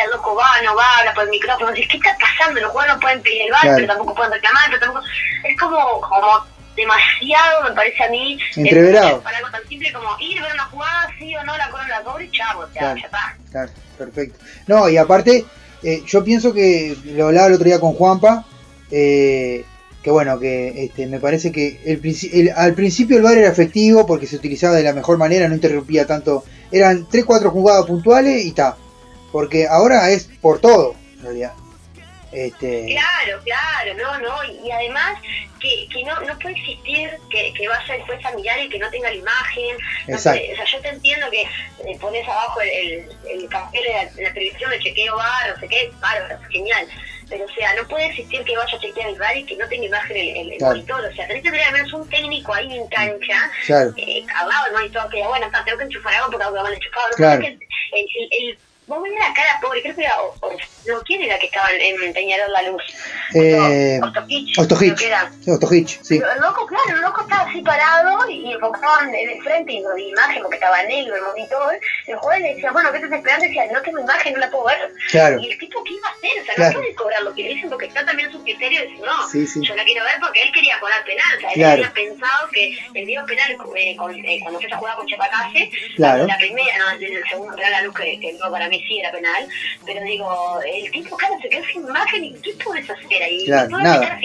el loco va, no va, habla por el micrófono, dices, ¿qué está pasando? Los jugadores no pueden pedir el bar, Claro. pero tampoco pueden reclamar, pero tampoco... Es como, como demasiado, me parece a mí, Entreverado. para algo tan simple como ir, ver una jugada, sí o no, la corren la y chavo, o sea, Claro. ya está. Claro, perfecto. No, y aparte, eh, yo pienso que lo hablaba el otro día con Juanpa, eh, que bueno, que este, me parece que el, el- al principio el VAR era efectivo porque se utilizaba de la mejor manera, no interrumpía tanto. Eran 3-4 jugadas puntuales y está. Porque ahora es por todo, en realidad. Este, Claro, claro, no, no, y, además que, que no, no puede existir que, que vaya el juez a mirar y que no tenga la imagen. No Exacto. sé, o sea, yo te entiendo que eh, pones abajo el, el, el cartel de la, televisión de chequeo bar, no sé qué, bárbaro, genial. Pero, o sea, no puede existir que vaya a chequear el bar y que no tenga imagen el, el, el Claro. monitor. O sea, tenés que tener al menos un técnico ahí en cancha, Claro. eh, al lado del monitor, que bueno, está, tengo que enchufar algo porque algo me han enchufado. No Claro. que el- vos ves la cara pobre, creo que era, o, o- no, ¿quién era que estaba en, Peñarol La Luz? Eh, Ostojic, Ostojic. Sí, Ostojic, sí. El loco, claro, el loco estaba así parado y enfocaban en el frente y no vi imagen porque estaba negro el monitor. El juez le decía, bueno, ¿qué estás esperando? Y decía, no tengo imagen, no la puedo ver. Claro. Y el tipo, ¿qué iba a hacer? O sea, Claro. no puede cobrar lo que le dicen porque está también su criterio de decir, no, Sí, sí. yo la quiero ver porque él quería cobrar penal. O sea, él Claro. había pensado que el video penal, eh, con, eh, cuando se jugaba con Chepacase, Claro. la primera, no, el segundo penal la luz que, que no, para mí sí era penal, pero digo, el tipo, claro, se quedó sin imagen y ¿qué puedes hacer ahí? Claro, ¿Qué puedes nada.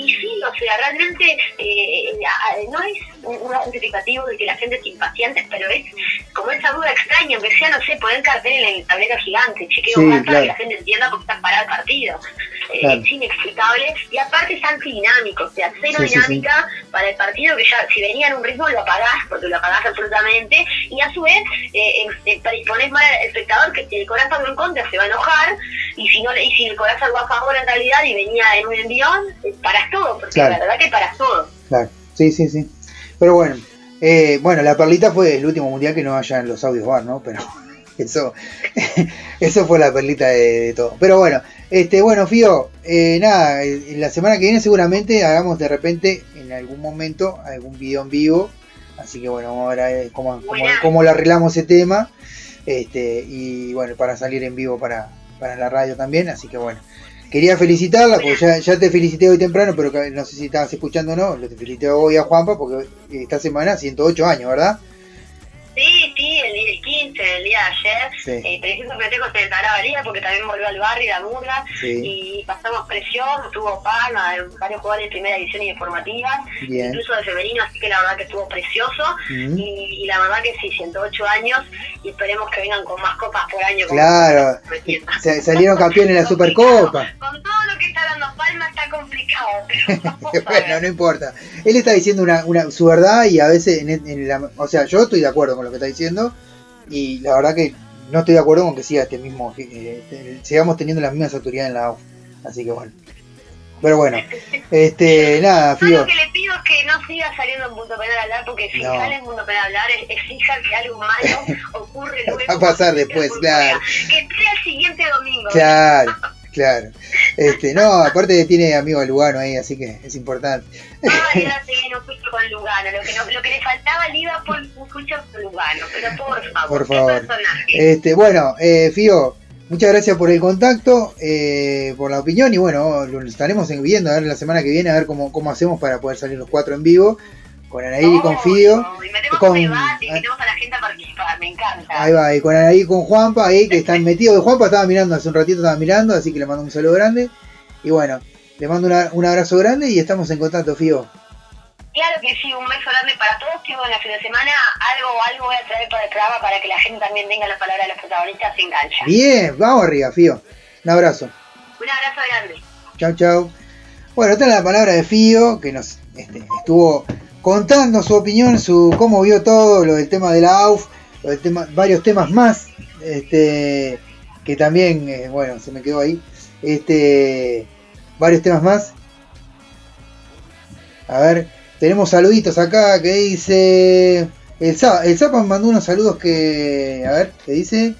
Va? Y sí, o sea, realmente eh, no es un justificativo de que la gente es impaciente, pero es como esa duda extraña, aunque sea, no sé, poner cartel en el tablero gigante, chequeo Sí, claro. que la gente entienda por qué está parado el partido. eh, Claro. es inexplicable y aparte es antidinámico, o sea, cero Sí, sí, dinámica para el partido que ya si venía en un ritmo lo apagás, porque lo apagás absolutamente, y a su vez eh, eh, mal al espectador que si el corazón en contra se va a enojar, y si no y si el corazón algo a favor en realidad y venía en un envión, eh, todo, porque Claro. la verdad que paras todo. Claro, sí, sí, sí. Pero bueno, eh, bueno, la perlita fue el último mundial que no haya en los audios bar, ¿no? Pero eso, eso fue la perlita de, de todo. Pero bueno, este, bueno, Fío, eh, nada, eh, la semana que viene seguramente hagamos de repente en algún momento algún video en vivo. Así que bueno, vamos a ver eh, cómo, cómo, Buena. cómo lo arreglamos ese tema. Este, y bueno, para salir en vivo para, para la radio también. Así que bueno. Quería felicitarla, porque ya, ya te felicité hoy temprano, pero no sé si estabas escuchando o no. Lo te felicité hoy a Juanpa, porque esta semana 108 años, ¿verdad? Sí, sí, el día 15, el día de ayer, Sí. eh, en el Taraba Liga porque también volvió al barrio, la murga, Sí. y pasamos presión, tuvo palma, de varios jugadores de primera división y de formativa, Bien. incluso de femenino, así que la verdad que estuvo precioso, y, y la verdad que sí, 108 años, y esperemos que vengan con más copas por año. Claro, sa- salieron campeones en la. Supercopa. Con todo lo que está dando Palma está complicado, pero bueno, no importa. Él está diciendo una, una, su verdad y a veces, en, en la, o sea, yo estoy de acuerdo con lo que está diciendo y la verdad que no estoy de acuerdo con que siga este mismo, eh, eh, sigamos teniendo las mismas autoridades en la AUF. Así que bueno. Pero bueno, este, nada, Yo Fío. lo que le pido es que no siga saliendo en Punto Penal a hablar, porque si No. sale en Punto Penal a hablar, fija que algo malo ocurre luego. Va a pasar después, claro. Que espere el siguiente domingo. Claro, claro. Este, no, aparte tiene amigo a Lugano ahí, así que es importante. Ay, ya sé, no escucho con Lugano. Lo que, no- lo que le faltaba al Liverpool, escucho con Lugano. Pero por favor, Por favor. Este, bueno, eh, Fío, muchas gracias por el contacto, eh, por la opinión y bueno, lo estaremos viendo a ver la semana que viene a ver cómo, cómo hacemos para poder salir los cuatro en vivo con Anaí y con Fío. Obvio, Y metemos con- un debate, invitemos a la gente a participar, me encanta. Ahí va, y con Anaí y con Juanpa ahí que están metidos. Juanpa estaba mirando hace un ratito, estaba mirando, así que le mando un saludo grande. Y bueno, le mando una- un abrazo grande y estamos en contacto, Fío. Claro que sí, un beso grande para todos. Que bueno, la fin de semana algo, algo voy a traer para el programa para que la gente también tenga las palabras de los protagonistas en cancha. Bien, vamos arriba, Fío. Un abrazo. Un abrazo grande. Chau, chau. Bueno, esta es la palabra de Fío, que nos este, estuvo contando su opinión, su cómo vio todo, lo del tema de la AUF, lo del varios temas más, este, que también, eh, bueno, se me quedó ahí, este, varios temas más. A ver, tenemos saluditos acá que dice, el, el Zapa me mandó unos saludos que, a ver, que dice,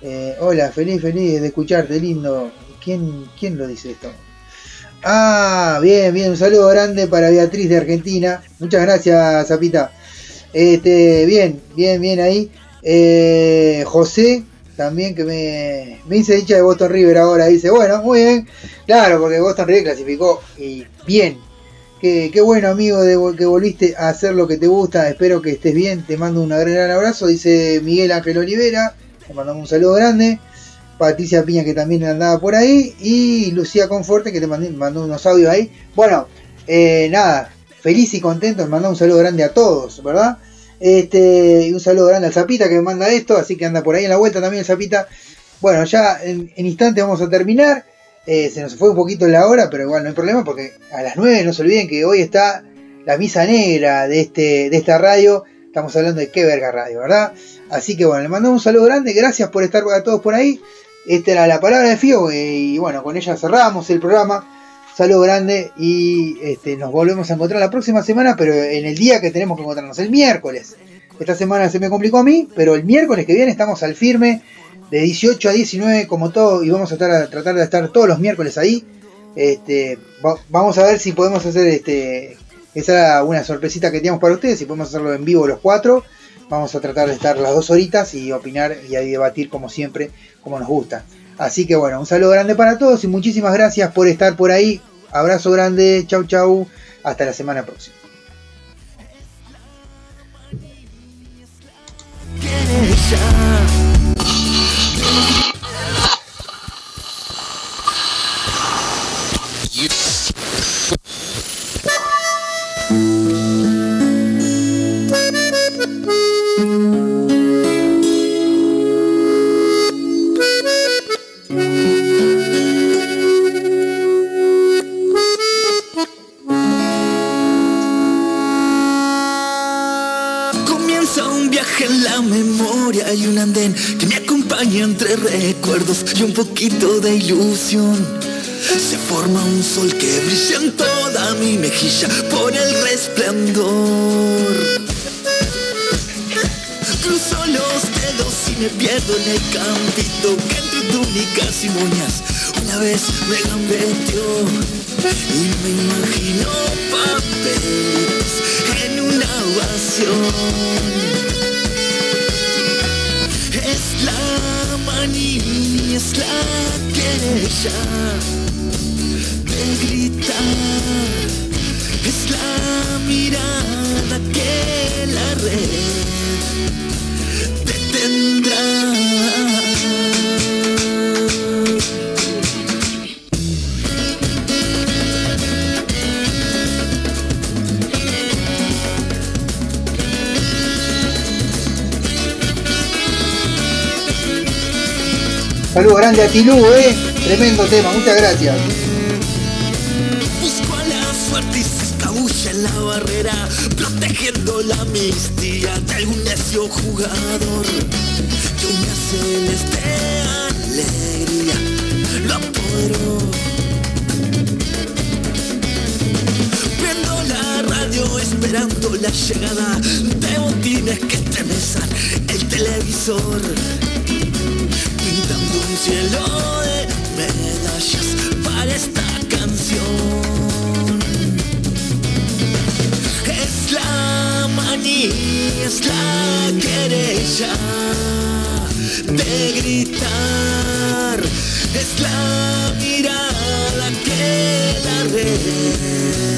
eh, hola, feliz, feliz de escucharte, lindo. ¿Quién, ¿Quién lo dice esto? Ah, bien, bien, un saludo grande para Beatriz de Argentina. Muchas gracias, Zapita. Este, bien, bien, bien ahí. Eh, José, también que me, me hice hincha de Boston River ahora. Dice, bueno, muy bien. Claro, porque Boston River clasificó y bien. Qué, qué bueno, amigo, de, que volviste a hacer lo que te gusta. Espero que estés bien. Te mando un gran abrazo. Dice Miguel Ángel Olivera. Te mandamos un saludo grande. Patricia Piña que también andaba por ahí y Lucía Conforte que te mandé- mandó unos audios ahí. Bueno, eh, nada, feliz y contento, manda un saludo grande a todos, ¿verdad? Este, un saludo grande al Zapita que me manda esto, así que anda por ahí en la vuelta también el Zapita. Bueno, ya en, en instantes vamos a terminar. Eh, se nos fue un poquito la hora, pero igual no hay problema porque a las 9 no se olviden que hoy está la misa negra de, este, de esta radio. Estamos hablando de qué verga radio, ¿verdad? Así que bueno, le mandamos un saludo grande, gracias por estar a todos por ahí. Esta era la palabra de Fío eh, y bueno, con ella cerramos el programa. Saludo grande y este, nos volvemos a encontrar la próxima semana, pero en el día que tenemos que encontrarnos, el miércoles. Esta semana se me complicó a mí, pero el miércoles que viene estamos al firme de 18 a 19 como todo y vamos a, estar a tratar de estar todos los miércoles ahí. Este, va- vamos a ver si podemos hacer este esa era una sorpresita que teníamos para ustedes, si podemos hacerlo en vivo los cuatro. Vamos a tratar de estar las dos horitas y opinar y ahí debatir como siempre, como nos gusta. Así que bueno, un saludo grande para todos y muchísimas gracias por estar por ahí. Abrazo grande, chau chau, hasta la semana próxima. Un poquito de ilusión. Se forma un sol que brilla en toda mi mejilla por el resplandor. Cruzo los dedos y me pierdo en el campito que entre túnicas y moñas una vez me gambeteó y me imagino papeles en una ovación. Es la manía, es la querella de gritar, es la mirada que la red Saludos grande a Tilú, eh. Tremendo tema, muchas gracias. Busco a la suerte y se escabulla en la barrera, protegiendo la amnistía de algún necio jugador. Que una celeste alegría lo apoderó. Prendo la radio esperando la llegada de botines que estremesan el televisor pintando un cielo de medallas para esta canción. Es la manía, es la querella de gritar, es la mirada que la red